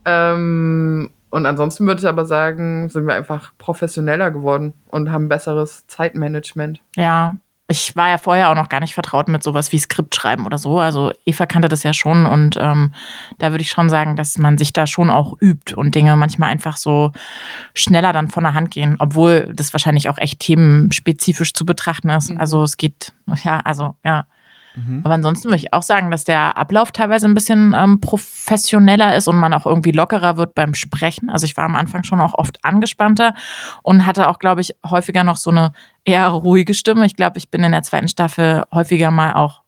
S2: Ähm, und ansonsten würde ich aber sagen, sind wir einfach professioneller geworden und haben besseres Zeitmanagement.
S3: Ja, ich war ja vorher auch noch gar nicht vertraut mit sowas wie Skriptschreiben oder so. Also Eva kannte das ja schon und ähm, da würde ich schon sagen, dass man sich da schon auch übt und Dinge manchmal einfach so schneller dann von der Hand gehen, obwohl das wahrscheinlich auch echt themenspezifisch zu betrachten ist. Mhm. Also es geht, ja, also ja. Mhm. Aber ansonsten würde ich auch sagen, dass der Ablauf teilweise ein bisschen ähm, professioneller ist und man auch irgendwie lockerer wird beim Sprechen. Also ich war am Anfang schon auch oft angespannter und hatte auch, glaube ich, häufiger noch so eine eher ruhige Stimme. Ich glaube, ich bin in der zweiten Staffel häufiger mal auch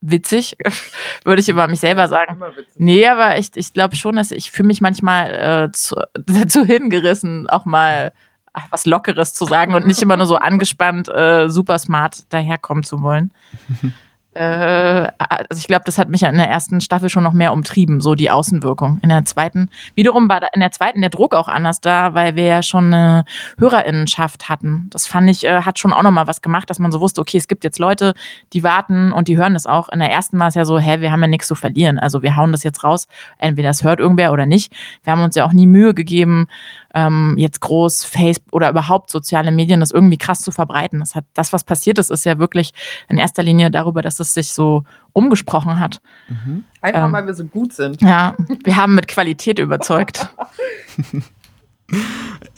S3: witzig, würde ich über mich selber sagen. Nee, aber ich, ich glaube schon, dass ich fühle mich manchmal äh, zu, dazu hingerissen, auch mal was Lockeres zu sagen und nicht immer nur so angespannt, äh, super smart daherkommen zu wollen. Äh, also ich glaube, das hat mich in der ersten Staffel schon noch mehr umtrieben, so die Außenwirkung. In der zweiten, wiederum war da in der zweiten der Druck auch anders da, weil wir ja schon eine Hörerinnenschaft hatten. Das fand ich, äh, hat schon auch nochmal was gemacht, dass man so wusste, okay, es gibt jetzt Leute, die warten und die hören das auch. In der ersten war es ja so, hä, wir haben ja nichts zu verlieren. Also wir hauen das jetzt raus, entweder das hört irgendwer oder nicht. Wir haben uns ja auch nie Mühe gegeben, ähm, jetzt groß Facebook oder überhaupt soziale Medien das irgendwie krass zu verbreiten. Das, hat, das, was passiert ist, ist ja wirklich in erster Linie darüber, dass es sich so umgesprochen hat.
S2: Mhm. Einfach ähm, weil wir so gut sind.
S3: Ja, wir haben mit Qualität überzeugt.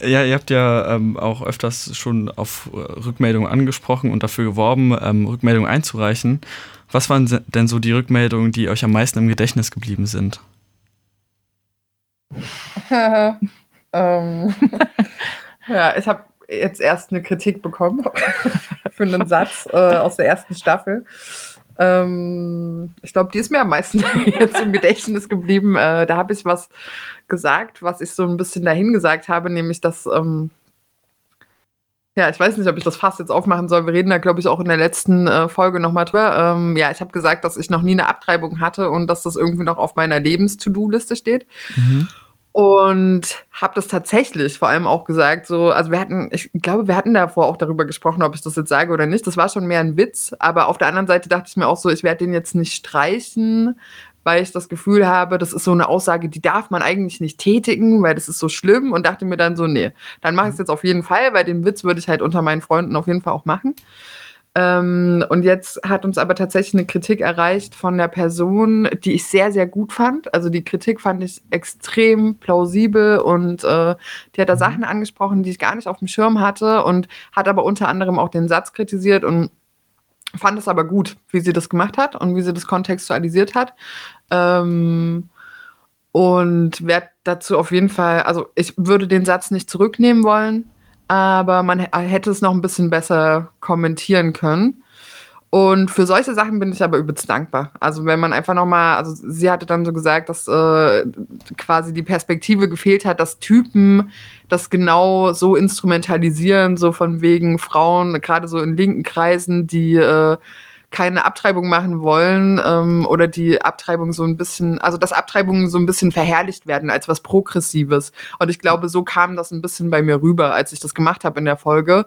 S1: Ja, ihr habt ja ähm, auch öfters schon auf Rückmeldungen angesprochen und dafür geworben, ähm, Rückmeldungen einzureichen. Was waren denn so die Rückmeldungen, die euch am meisten im Gedächtnis geblieben sind?
S2: Ähm, ja, ich habe jetzt erst eine Kritik bekommen für einen Satz äh, aus der ersten Staffel. Ähm, ich glaube, die ist mir am meisten jetzt im Gedächtnis geblieben. Äh, da habe ich was gesagt, was ich so ein bisschen dahin gesagt habe, nämlich dass. Ähm, ja, ich weiß nicht, ob ich das fast jetzt aufmachen soll. Wir reden da, glaube ich, auch in der letzten äh, Folge nochmal drüber. Ähm, ja, ich habe gesagt, dass ich noch nie eine Abtreibung hatte und dass das irgendwie noch auf meiner Lebens-To-Do-Liste steht. Mhm. Und habe das tatsächlich vor allem auch gesagt, so, also wir hatten, ich glaube, wir hatten davor auch darüber gesprochen, ob ich das jetzt sage oder nicht. Das war schon mehr ein Witz, aber auf der anderen Seite dachte ich mir auch so, ich werde den jetzt nicht streichen, weil ich das Gefühl habe, das ist so eine Aussage, die darf man eigentlich nicht tätigen, weil das ist so schlimm und dachte mir dann so, nee, dann mache ich es jetzt auf jeden Fall, weil den Witz würde ich halt unter meinen Freunden auf jeden Fall auch machen. Ähm, und jetzt hat uns aber tatsächlich eine Kritik erreicht von der Person, die ich sehr, sehr gut fand. Also die Kritik fand ich extrem plausibel und äh, die hat da mhm. Sachen angesprochen, die ich gar nicht auf dem Schirm hatte und hat aber unter anderem auch den Satz kritisiert und fand es aber gut, wie sie das gemacht hat und wie sie das kontextualisiert hat. Ähm, und werde dazu auf jeden Fall, also ich würde den Satz nicht zurücknehmen wollen, aber man hätte es noch ein bisschen besser kommentieren können. Und für solche Sachen bin ich aber übelst dankbar. Also wenn man einfach nochmal, also sie hatte dann so gesagt, dass äh, quasi die Perspektive gefehlt hat, dass Typen das genau so instrumentalisieren, so von wegen Frauen, gerade so in linken Kreisen, die äh, keine Abtreibung machen wollen ähm, oder die Abtreibung so ein bisschen, also dass Abtreibungen so ein bisschen verherrlicht werden als was Progressives. Und ich glaube, so kam das ein bisschen bei mir rüber, als ich das gemacht habe in der Folge.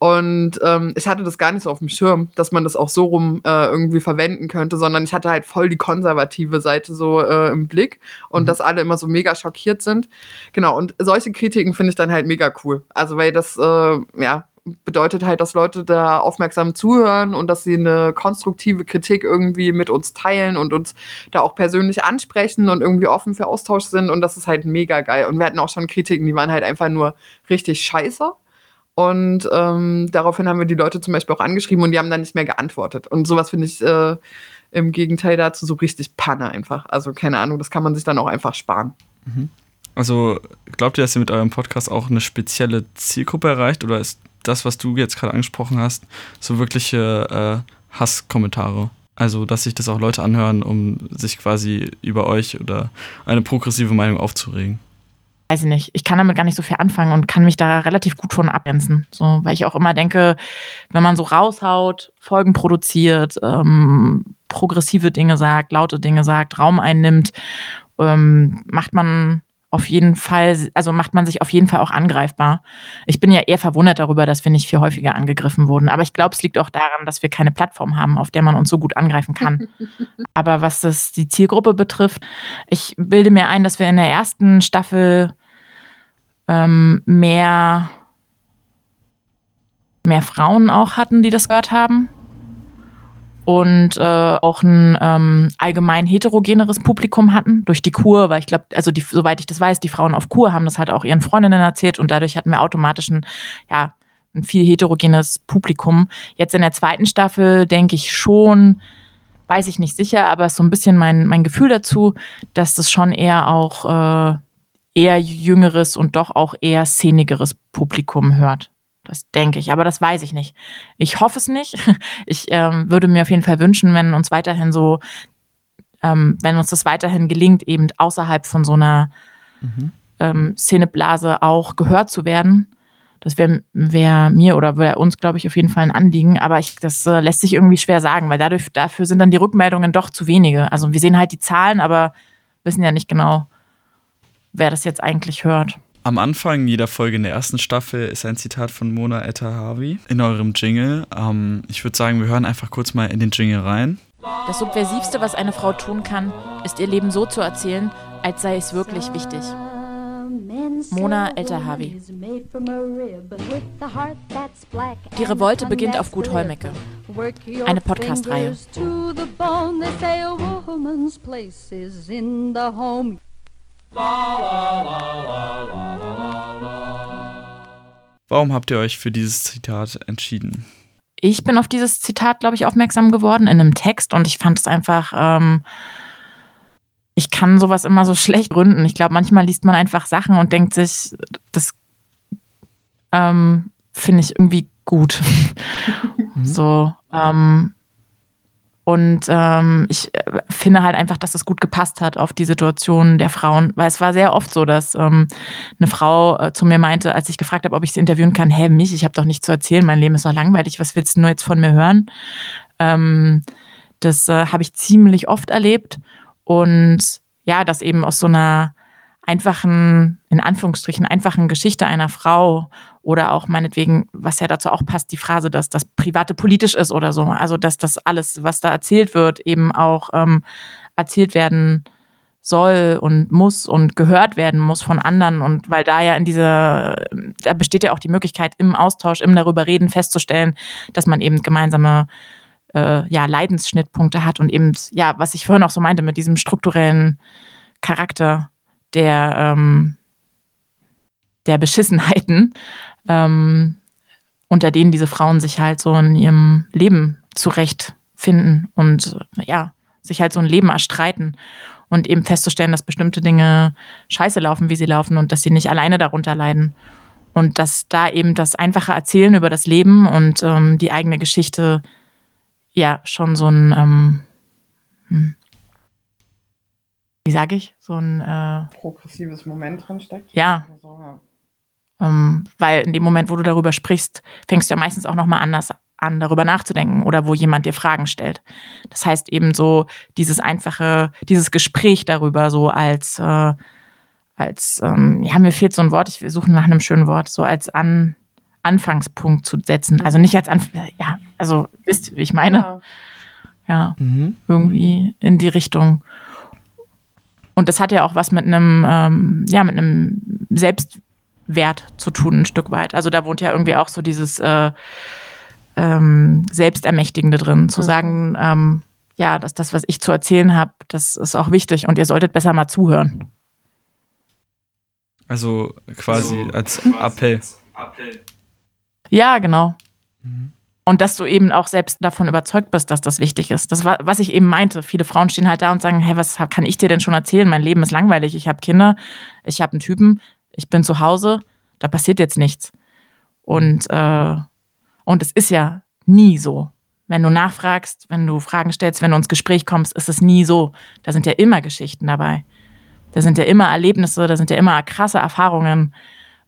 S2: Und ähm, ich hatte das gar nicht so auf dem Schirm, dass man das auch so rum äh, irgendwie verwenden könnte, sondern ich hatte halt voll die konservative Seite so äh, im Blick und mhm. dass alle immer so mega schockiert sind. Genau, und solche Kritiken finde ich dann halt mega cool. Also, weil das, äh, ja, bedeutet halt, dass Leute da aufmerksam zuhören und dass sie eine konstruktive Kritik irgendwie mit uns teilen und uns da auch persönlich ansprechen und irgendwie offen für Austausch sind. Und das ist halt mega geil. Und wir hatten auch schon Kritiken, die waren halt einfach nur richtig scheiße. Und ähm, daraufhin haben wir die Leute zum Beispiel auch angeschrieben und die haben dann nicht mehr geantwortet. Und sowas finde ich äh, im Gegenteil dazu so richtig Panne einfach. Also keine Ahnung, das kann man sich dann auch einfach sparen.
S1: Mhm. Also glaubt ihr, dass ihr mit eurem Podcast auch eine spezielle Zielgruppe erreicht oder ist das, was du jetzt gerade angesprochen hast, so wirkliche äh, Hasskommentare. Also, dass sich das auch Leute anhören, um sich quasi über euch oder eine progressive Meinung aufzuregen.
S3: Weiß ich nicht. Ich kann damit gar nicht so viel anfangen und kann mich da relativ gut von abgrenzen. So, weil ich auch immer denke, wenn man so raushaut, Folgen produziert, ähm, progressive Dinge sagt, laute Dinge sagt, Raum einnimmt ähm, macht man auf jeden Fall, also macht man sich auf jeden Fall auch angreifbar. Ich bin ja eher verwundert darüber, dass wir nicht viel häufiger angegriffen wurden. Aber ich glaube, es liegt auch daran, dass wir keine Plattform haben, auf der man uns so gut angreifen kann. Aber was das die Zielgruppe betrifft, ich bilde mir ein, dass wir in der ersten Staffel ähm, mehr, mehr Frauen auch hatten, die das gehört haben und äh, auch ein ähm, allgemein heterogeneres Publikum hatten durch die Kur, weil ich glaube, also die, soweit ich das weiß, die Frauen auf Kur haben das halt auch ihren Freundinnen erzählt und dadurch hatten wir automatisch ein, ja, ein viel heterogenes Publikum. Jetzt in der zweiten Staffel denke ich schon, weiß ich nicht sicher, aber ist so ein bisschen mein, mein Gefühl dazu, dass das schon eher auch äh, eher jüngeres und doch auch eher szenigeres Publikum hört. Das denke ich, aber das weiß ich nicht. Ich hoffe es nicht. Ich ähm, würde mir auf jeden Fall wünschen, wenn uns weiterhin so, ähm, wenn uns das weiterhin gelingt, eben außerhalb von so einer mhm. ähm, Szeneblase auch gehört zu werden. Das wäre wär mir oder wäre uns, glaube ich, auf jeden Fall ein Anliegen. Aber ich, das äh, lässt sich irgendwie schwer sagen, weil dadurch, dafür sind dann die Rückmeldungen doch zu wenige. Also wir sehen halt die Zahlen, aber wissen ja nicht genau, wer das jetzt eigentlich hört.
S1: Am Anfang jeder Folge in der ersten Staffel ist ein Zitat von Mona Etahavi in eurem Jingle. Ähm, ich würde sagen, wir hören einfach kurz mal in den Jingle rein.
S3: Das Subversivste, was eine Frau tun kann, ist ihr Leben so zu erzählen, als sei es wirklich wichtig. Mona Elterhavi. Die Revolte beginnt auf Gut Holmecke. Eine Podcast-Reihe.
S1: Warum habt ihr euch für dieses Zitat entschieden?
S3: Ich bin auf dieses Zitat, glaube ich, aufmerksam geworden in einem Text und ich fand es einfach, ähm, ich kann sowas immer so schlecht gründen. Ich glaube, manchmal liest man einfach Sachen und denkt sich, das ähm, finde ich irgendwie gut. Mhm. so, ähm, und ähm, ich äh, finde halt einfach, dass es gut gepasst hat auf die Situation der Frauen, weil es war sehr oft so, dass ähm, eine Frau äh, zu mir meinte, als ich gefragt habe, ob ich sie interviewen kann, hä, mich, ich habe doch nichts zu erzählen, mein Leben ist doch langweilig, was willst du nur jetzt von mir hören? Ähm, das äh, habe ich ziemlich oft erlebt. Und ja, dass eben aus so einer einfachen, in Anführungsstrichen, einfachen Geschichte einer Frau oder auch meinetwegen, was ja dazu auch passt, die Phrase, dass das Private politisch ist oder so. Also, dass das alles, was da erzählt wird, eben auch ähm, erzählt werden soll und muss und gehört werden muss von anderen. Und weil da ja in dieser, da besteht ja auch die Möglichkeit, im Austausch, im darüber reden, festzustellen, dass man eben gemeinsame äh, ja, Leidensschnittpunkte hat und eben, ja, was ich vorhin auch so meinte, mit diesem strukturellen Charakter der, ähm, der Beschissenheiten, ähm, unter denen diese Frauen sich halt so in ihrem Leben zurechtfinden und ja, sich halt so ein Leben erstreiten und eben festzustellen, dass bestimmte Dinge scheiße laufen, wie sie laufen und dass sie nicht alleine darunter leiden. Und dass da eben das einfache Erzählen über das Leben und ähm, die eigene Geschichte ja schon so ein ähm, hm, wie sage ich, so ein äh,
S2: progressives Moment drin steckt.
S3: Ja. Also, ja. Ähm, weil in dem Moment, wo du darüber sprichst, fängst du ja meistens auch nochmal anders an, darüber nachzudenken oder wo jemand dir Fragen stellt. Das heißt eben so dieses einfache, dieses Gespräch darüber so als, äh, als ähm, ja, mir fehlt so ein Wort, ich suche nach einem schönen Wort, so als an, Anfangspunkt zu setzen. Also nicht als Anf ja, also wisst ihr, wie ich meine? Ja, ja mhm. irgendwie in die Richtung. Und das hat ja auch was mit einem, ähm, ja, mit einem Selbstwert zu tun, ein Stück weit. Also da wohnt ja irgendwie auch so dieses äh, ähm, Selbstermächtigende drin, zu mhm. sagen, ähm, ja, dass das, was ich zu erzählen habe, das ist auch wichtig und ihr solltet besser mal zuhören.
S1: Also quasi also, als Appell.
S3: Ja, genau. Mhm. Und dass du eben auch selbst davon überzeugt bist, dass das wichtig ist. Das war, was ich eben meinte. Viele Frauen stehen halt da und sagen, hey, was kann ich dir denn schon erzählen? Mein Leben ist langweilig. Ich habe Kinder, ich habe einen Typen, ich bin zu Hause, da passiert jetzt nichts. Und, äh, und es ist ja nie so. Wenn du nachfragst, wenn du Fragen stellst, wenn du ins Gespräch kommst, ist es nie so. Da sind ja immer Geschichten dabei. Da sind ja immer Erlebnisse, da sind ja immer krasse Erfahrungen.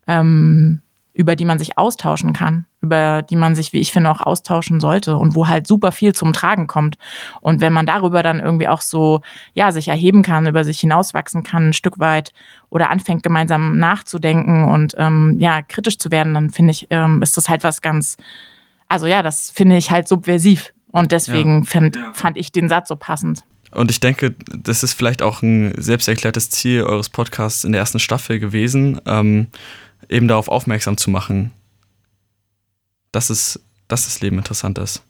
S3: Ähm, über die man sich austauschen kann, über die man sich, wie ich finde, auch austauschen sollte und wo halt super viel zum Tragen kommt. Und wenn man darüber dann irgendwie auch so, ja, sich erheben kann, über sich hinauswachsen kann, ein Stück weit oder anfängt gemeinsam nachzudenken und ähm, ja, kritisch zu werden, dann finde ich, ähm, ist das halt was ganz, also ja, das finde ich halt subversiv. Und deswegen ja. fand, fand ich den Satz so passend.
S1: Und ich denke, das ist vielleicht auch ein selbsterklärtes Ziel eures Podcasts in der ersten Staffel gewesen, ähm, eben darauf aufmerksam zu machen, dass, es, dass das Leben interessant ist.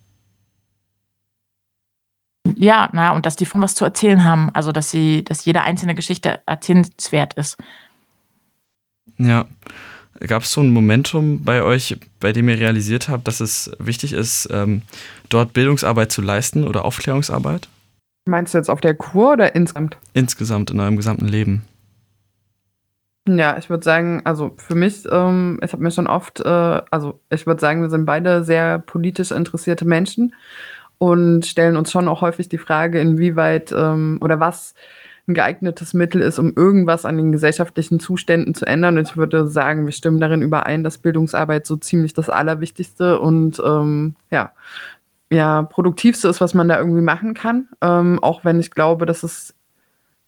S3: Ja, na, und dass die von was zu erzählen haben. Also, dass sie, dass jede einzelne Geschichte erzählenswert ist.
S1: Ja. Gab es so ein Momentum bei euch, bei dem ihr realisiert habt, dass es wichtig ist, ähm, dort Bildungsarbeit zu leisten oder Aufklärungsarbeit?
S2: Meinst du jetzt auf der Kur oder insgesamt?
S1: Insgesamt in eurem gesamten Leben.
S2: Ja, ich würde sagen, also für mich, ähm, ich habe mir schon oft, äh, also ich würde sagen, wir sind beide sehr politisch interessierte Menschen und stellen uns schon auch häufig die Frage, inwieweit ähm, oder was ein geeignetes Mittel ist, um irgendwas an den gesellschaftlichen Zuständen zu ändern. Und ich würde sagen, wir stimmen darin überein, dass Bildungsarbeit so ziemlich das Allerwichtigste und ähm, ja, ja, produktivste ist, was man da irgendwie machen kann. Ähm, auch wenn ich glaube, dass es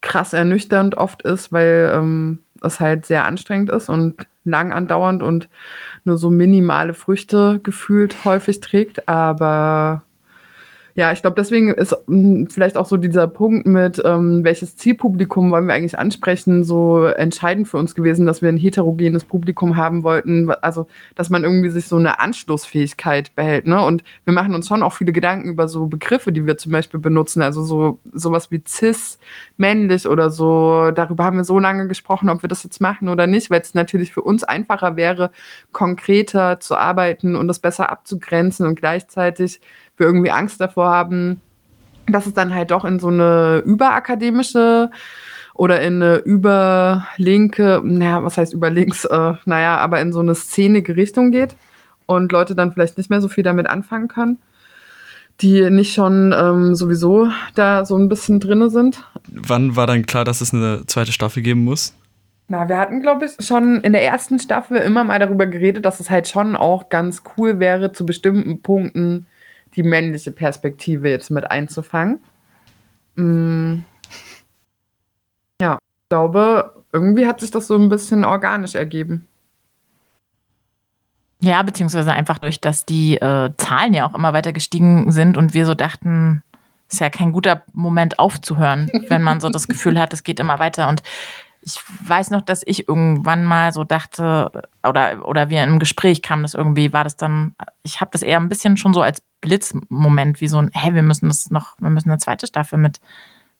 S2: krass ernüchternd oft ist, weil ähm, es halt sehr anstrengend ist und lang andauernd und nur so minimale Früchte gefühlt häufig trägt. Aber ja, ich glaube, deswegen ist hm, vielleicht auch so dieser Punkt mit, ähm, welches Zielpublikum wollen wir eigentlich ansprechen, so entscheidend für uns gewesen, dass wir ein heterogenes Publikum haben wollten. Also, dass man irgendwie sich so eine Anschlussfähigkeit behält. Ne? Und wir machen uns schon auch viele Gedanken über so Begriffe, die wir zum Beispiel benutzen. Also so sowas wie cis, männlich oder so. Darüber haben wir so lange gesprochen, ob wir das jetzt machen oder nicht, weil es natürlich für uns einfacher wäre, konkreter zu arbeiten und das besser abzugrenzen und gleichzeitig wir irgendwie Angst davor haben, dass es dann halt doch in so eine überakademische oder in eine überlinke, naja, was heißt überlinks, äh, naja, aber in so eine szenige Richtung geht und Leute dann vielleicht nicht mehr so viel damit anfangen können, die nicht schon ähm, sowieso da so ein bisschen drinne sind.
S1: Wann war dann klar, dass es eine zweite Staffel geben muss?
S2: Na, wir hatten, glaube ich, schon in der ersten Staffel immer mal darüber geredet, dass es halt schon auch ganz cool wäre, zu bestimmten Punkten die männliche Perspektive jetzt mit einzufangen. Mm. Ja, ich glaube, irgendwie hat sich das so ein bisschen organisch ergeben.
S3: Ja, beziehungsweise einfach durch, dass die äh, Zahlen ja auch immer weiter gestiegen sind und wir so dachten, ist ja kein guter Moment aufzuhören, wenn man so das Gefühl hat, es geht immer weiter. Und ich weiß noch, dass ich irgendwann mal so dachte, oder, oder wir in einem Gespräch kamen das irgendwie, war das dann, ich habe das eher ein bisschen schon so als Blitzmoment, wie so ein, hey, wir müssen das noch, wir müssen eine zweite Staffel mit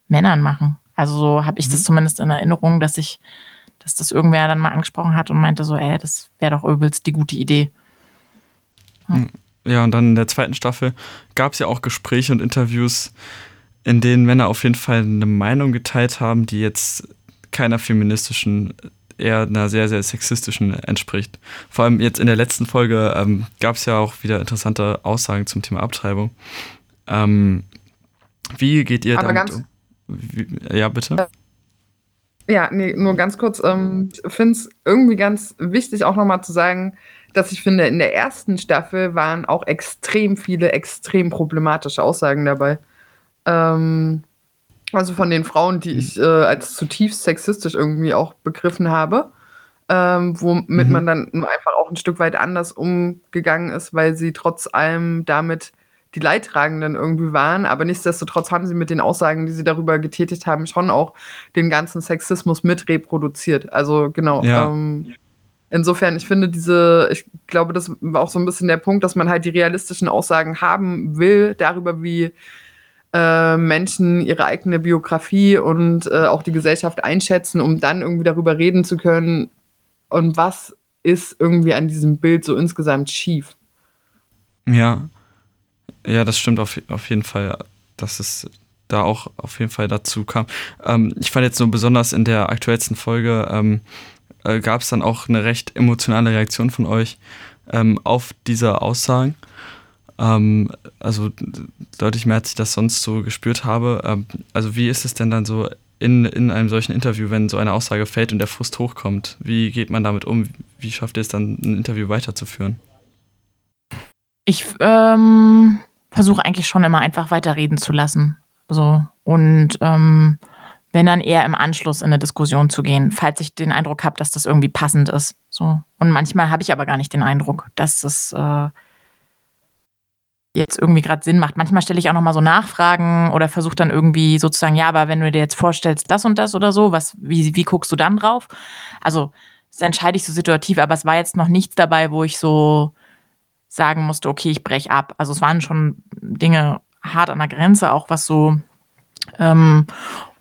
S3: Männern machen. Also so habe ich mhm. das zumindest in Erinnerung, dass ich, dass das irgendwer dann mal angesprochen hat und meinte so, ey, das wäre doch übelst die gute Idee.
S1: Ja. Hm. ja, und dann in der zweiten Staffel gab es ja auch Gespräche und Interviews, in denen Männer auf jeden Fall eine Meinung geteilt haben, die jetzt keiner feministischen, eher einer sehr, sehr sexistischen entspricht. Vor allem jetzt in der letzten Folge ähm, gab es ja auch wieder interessante Aussagen zum Thema Abtreibung. Ähm, wie geht ihr Aber damit um? Wie, ja, bitte?
S2: Ja, nee, nur ganz kurz. Ähm, ich finde es irgendwie ganz wichtig, auch nochmal zu sagen, dass ich finde, in der ersten Staffel waren auch extrem viele extrem problematische Aussagen dabei. Ähm, also von den Frauen, die ich äh, als zutiefst sexistisch irgendwie auch begriffen habe. Ähm, womit mhm. man dann einfach auch ein Stück weit anders umgegangen ist, weil sie trotz allem damit die Leidtragenden irgendwie waren. Aber nichtsdestotrotz haben sie mit den Aussagen, die sie darüber getätigt haben, schon auch den ganzen Sexismus mit reproduziert. Also genau. Ja. Ähm, insofern, ich finde diese, ich glaube, das war auch so ein bisschen der Punkt, dass man halt die realistischen Aussagen haben will darüber, wie äh, Menschen ihre eigene Biografie und äh, auch die Gesellschaft einschätzen, um dann irgendwie darüber reden zu können, und was ist irgendwie an diesem Bild so insgesamt schief.
S1: Ja, ja, das stimmt auf, auf jeden Fall, dass es da auch auf jeden Fall dazu kam. Ähm, ich fand jetzt so besonders in der aktuellsten Folge ähm, äh, gab es dann auch eine recht emotionale Reaktion von euch ähm, auf diese Aussagen. Ähm, also deutlich mehr, als ich das sonst so gespürt habe. Ähm, also wie ist es denn dann so in, in einem solchen Interview, wenn so eine Aussage fällt und der Frust hochkommt? Wie geht man damit um? Wie schafft ihr es dann, ein Interview weiterzuführen?
S3: Ich ähm, versuche eigentlich schon immer einfach weiterreden zu lassen. So. Und ähm, wenn dann eher im Anschluss in eine Diskussion zu gehen, falls ich den Eindruck habe, dass das irgendwie passend ist. So. Und manchmal habe ich aber gar nicht den Eindruck, dass es äh, jetzt irgendwie gerade Sinn macht. Manchmal stelle ich auch noch mal so Nachfragen oder versuche dann irgendwie sozusagen, ja, aber wenn du dir jetzt vorstellst, das und das oder so, was, wie, wie guckst du dann drauf? Also, das entscheide ich so situativ, aber es war jetzt noch nichts dabei, wo ich so sagen musste, okay, ich breche ab. Also es waren schon Dinge hart an der Grenze, auch was so ähm,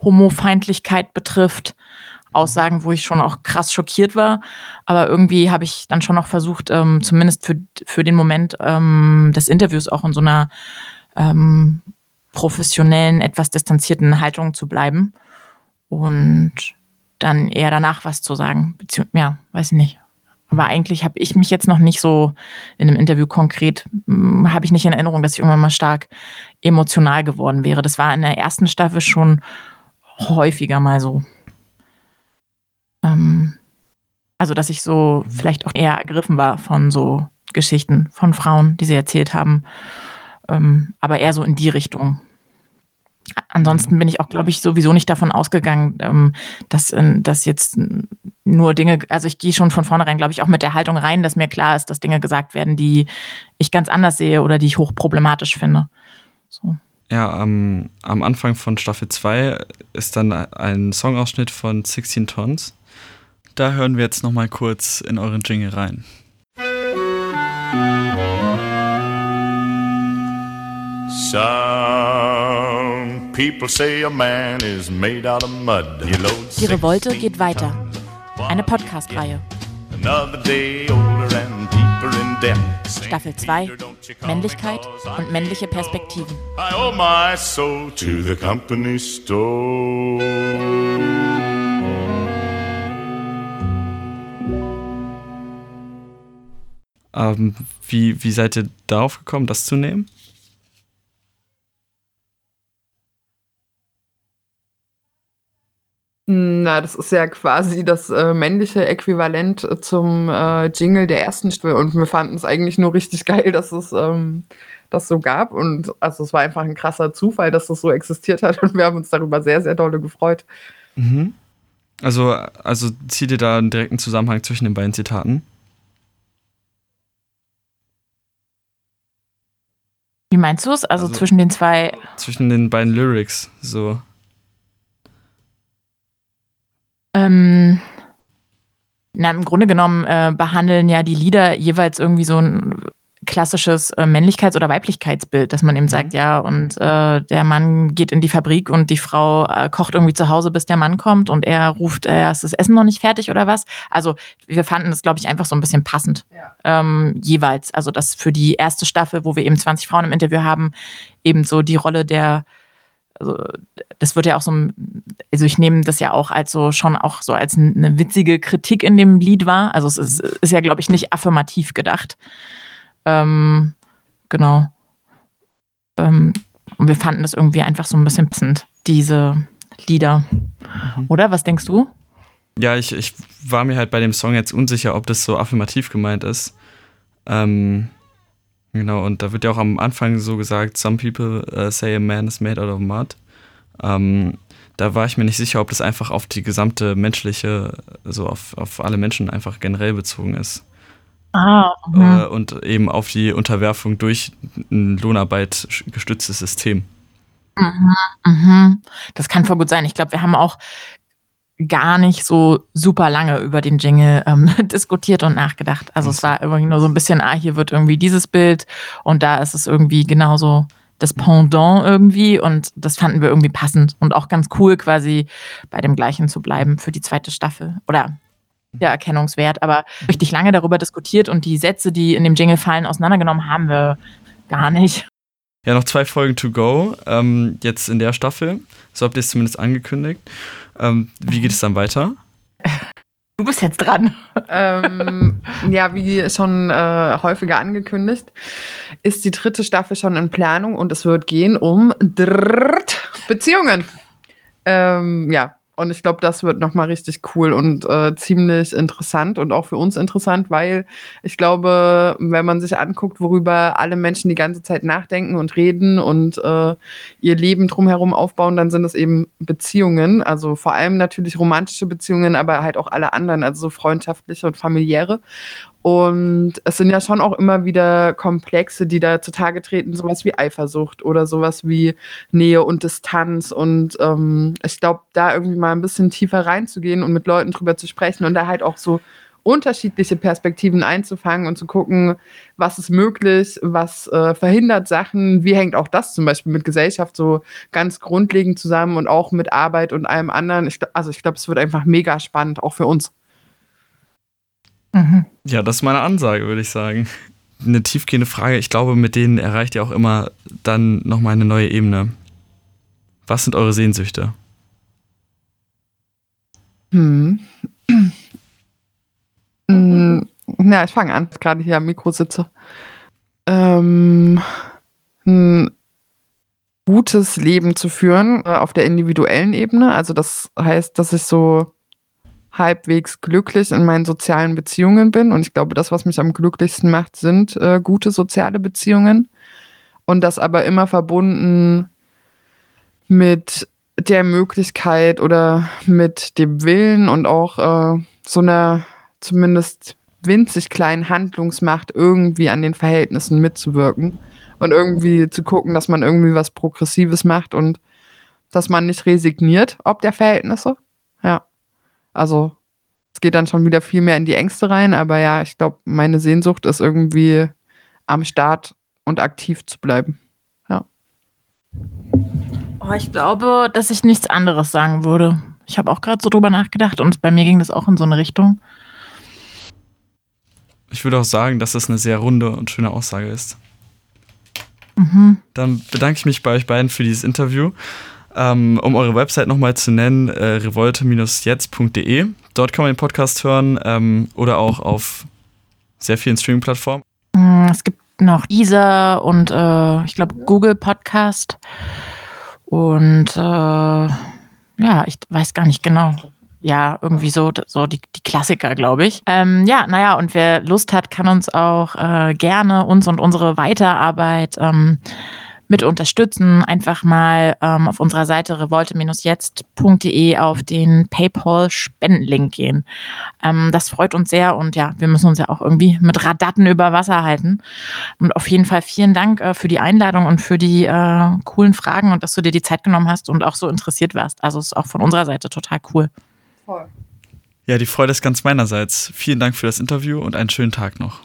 S3: Homofeindlichkeit betrifft. Aussagen, wo ich schon auch krass schockiert war. Aber irgendwie habe ich dann schon noch versucht, ähm, zumindest für, für den Moment ähm, des Interviews auch in so einer ähm, professionellen, etwas distanzierten Haltung zu bleiben. Und dann eher danach was zu sagen. Bezieh ja, weiß ich nicht. Aber eigentlich habe ich mich jetzt noch nicht so in einem Interview konkret, hm, habe ich nicht in Erinnerung, dass ich irgendwann mal stark emotional geworden wäre. Das war in der ersten Staffel schon häufiger mal so. Ähm, also, dass ich so vielleicht auch eher ergriffen war von so Geschichten von Frauen, die sie erzählt haben. Ähm, aber eher so in die Richtung. Ansonsten bin ich auch, glaube ich, sowieso nicht davon ausgegangen, ähm, dass, dass jetzt nur Dinge, also ich gehe schon von vornherein, glaube ich, auch mit der Haltung rein, dass mir klar ist, dass Dinge gesagt werden, die ich ganz anders sehe oder die ich hochproblematisch finde. So.
S1: Ja, am, am Anfang von Staffel 2 ist dann ein Songausschnitt von 16 Tons. Da hören wir jetzt nochmal kurz in euren Jingle rein.
S3: Some people say a man is made out of mud. Die Revolte geht weiter. Eine Podcast-Reihe. Staffel 2 Männlichkeit und männliche Perspektiven. I owe my soul to the company store.
S1: Ähm, wie, wie seid ihr darauf gekommen, das zu nehmen?
S2: Na, das ist ja quasi das äh, männliche Äquivalent zum äh, Jingle der ersten Staffel und wir fanden es eigentlich nur richtig geil, dass es ähm, das so gab und also es war einfach ein krasser Zufall, dass das so existiert hat und wir haben uns darüber sehr, sehr dolle gefreut.
S1: Mhm. Also, also zieht ihr da einen direkten Zusammenhang zwischen den beiden Zitaten?
S3: Wie meinst du es? Also, also, zwischen den zwei.
S1: Zwischen den beiden Lyrics, so.
S3: Ähm, na, im Grunde genommen äh, behandeln ja die Lieder jeweils irgendwie so ein klassisches äh, Männlichkeits- oder Weiblichkeitsbild, dass man eben sagt, mhm. ja, und äh, der Mann geht in die Fabrik und die Frau äh, kocht irgendwie zu Hause, bis der Mann kommt und er ruft, äh, ist das Essen noch nicht fertig oder was? Also wir fanden das, glaube ich, einfach so ein bisschen passend ja. ähm, jeweils. Also das für die erste Staffel, wo wir eben 20 Frauen im Interview haben, eben so die Rolle der also das wird ja auch so, also ich nehme das ja auch als so schon auch so als eine witzige Kritik in dem Lied wahr. Also es ist, ist ja, glaube ich, nicht affirmativ gedacht. Ähm, genau. Ähm, und wir fanden das irgendwie einfach so ein bisschen passend, diese Lieder. Mhm. Oder? Was denkst du?
S1: Ja, ich, ich war mir halt bei dem Song jetzt unsicher, ob das so affirmativ gemeint ist. Ähm, genau, und da wird ja auch am Anfang so gesagt, some people uh, say a man is made out of mud. Ähm, da war ich mir nicht sicher, ob das einfach auf die gesamte menschliche, also auf, auf alle Menschen einfach generell bezogen ist.
S3: Ah,
S1: äh, und eben auf die Unterwerfung durch ein Lohnarbeit gestütztes System.
S3: Mhm, mhm. Das kann voll gut sein. Ich glaube, wir haben auch gar nicht so super lange über den Jingle ähm, diskutiert und nachgedacht. Also es war irgendwie nur so ein bisschen, ah, hier wird irgendwie dieses Bild und da ist es irgendwie genauso das Pendant irgendwie und das fanden wir irgendwie passend und auch ganz cool quasi bei dem gleichen zu bleiben für die zweite Staffel oder der Erkennungswert, aber richtig lange darüber diskutiert und die Sätze, die in dem Jingle fallen, auseinandergenommen haben wir gar nicht.
S1: Ja, noch zwei Folgen to go, ähm, jetzt in der Staffel. So habt ihr es zumindest angekündigt. Ähm, wie geht es dann weiter?
S3: Du bist jetzt dran.
S2: ähm, ja, wie schon äh, häufiger angekündigt, ist die dritte Staffel schon in Planung und es wird gehen um Beziehungen. Ähm, ja, und ich glaube, das wird nochmal richtig cool und äh, ziemlich interessant und auch für uns interessant, weil ich glaube, wenn man sich anguckt, worüber alle Menschen die ganze Zeit nachdenken und reden und äh, ihr Leben drumherum aufbauen, dann sind es eben Beziehungen. Also vor allem natürlich romantische Beziehungen, aber halt auch alle anderen, also so freundschaftliche und familiäre. Und es sind ja schon auch immer wieder Komplexe, die da zutage treten, sowas wie Eifersucht oder sowas wie Nähe und Distanz. Und ähm, ich glaube, da irgendwie mal ein bisschen tiefer reinzugehen und mit Leuten drüber zu sprechen und da halt auch so unterschiedliche Perspektiven einzufangen und zu gucken, was ist möglich, was äh, verhindert Sachen, wie hängt auch das zum Beispiel mit Gesellschaft so ganz grundlegend zusammen und auch mit Arbeit und allem anderen. Ich, also ich glaube, es wird einfach mega spannend, auch für uns.
S1: Ja, das ist meine Ansage, würde ich sagen. Eine tiefgehende Frage. Ich glaube, mit denen erreicht ihr auch immer dann nochmal eine neue Ebene. Was sind eure Sehnsüchte?
S2: Hm. hm. Na, ich fange an, gerade hier am Mikro sitze. Ähm, ein gutes Leben zu führen äh, auf der individuellen Ebene. Also das heißt, dass ich so halbwegs glücklich in meinen sozialen Beziehungen bin. Und ich glaube, das, was mich am glücklichsten macht, sind äh, gute soziale Beziehungen. Und das aber immer verbunden mit der Möglichkeit oder mit dem Willen und auch äh, so einer zumindest winzig kleinen Handlungsmacht irgendwie an den Verhältnissen mitzuwirken und irgendwie zu gucken, dass man irgendwie was Progressives macht und dass man nicht resigniert ob der Verhältnisse. Also es geht dann schon wieder viel mehr in die Ängste rein, aber ja, ich glaube, meine Sehnsucht ist irgendwie am Start und aktiv zu bleiben. Ja.
S3: Oh, ich glaube, dass ich nichts anderes sagen würde. Ich habe auch gerade so drüber nachgedacht und bei mir ging das auch in so eine Richtung.
S1: Ich würde auch sagen, dass das eine sehr runde und schöne Aussage ist. Mhm. Dann bedanke ich mich bei euch beiden für dieses Interview. Ähm, um eure Website nochmal zu nennen, äh, revolte-jetzt.de. Dort kann man den Podcast hören ähm, oder auch auf sehr vielen Streaming-Plattformen.
S3: Mm, es gibt noch Deezer und äh, ich glaube Google Podcast. Und äh, ja, ich weiß gar nicht genau. Ja, irgendwie so, so die, die Klassiker, glaube ich. Ähm, ja, naja, und wer Lust hat, kann uns auch äh, gerne uns und unsere Weiterarbeit ähm, mit unterstützen, einfach mal ähm, auf unserer Seite revolte-jetzt.de auf den PayPal-Spendenlink gehen. Ähm, das freut uns sehr und ja, wir müssen uns ja auch irgendwie mit Radatten über Wasser halten. Und auf jeden Fall vielen Dank äh, für die Einladung und für die äh, coolen Fragen und dass du dir die Zeit genommen hast und auch so interessiert warst. Also ist auch von unserer Seite total cool. Voll.
S1: Ja, die Freude ist ganz meinerseits. Vielen Dank für das Interview und einen schönen Tag noch.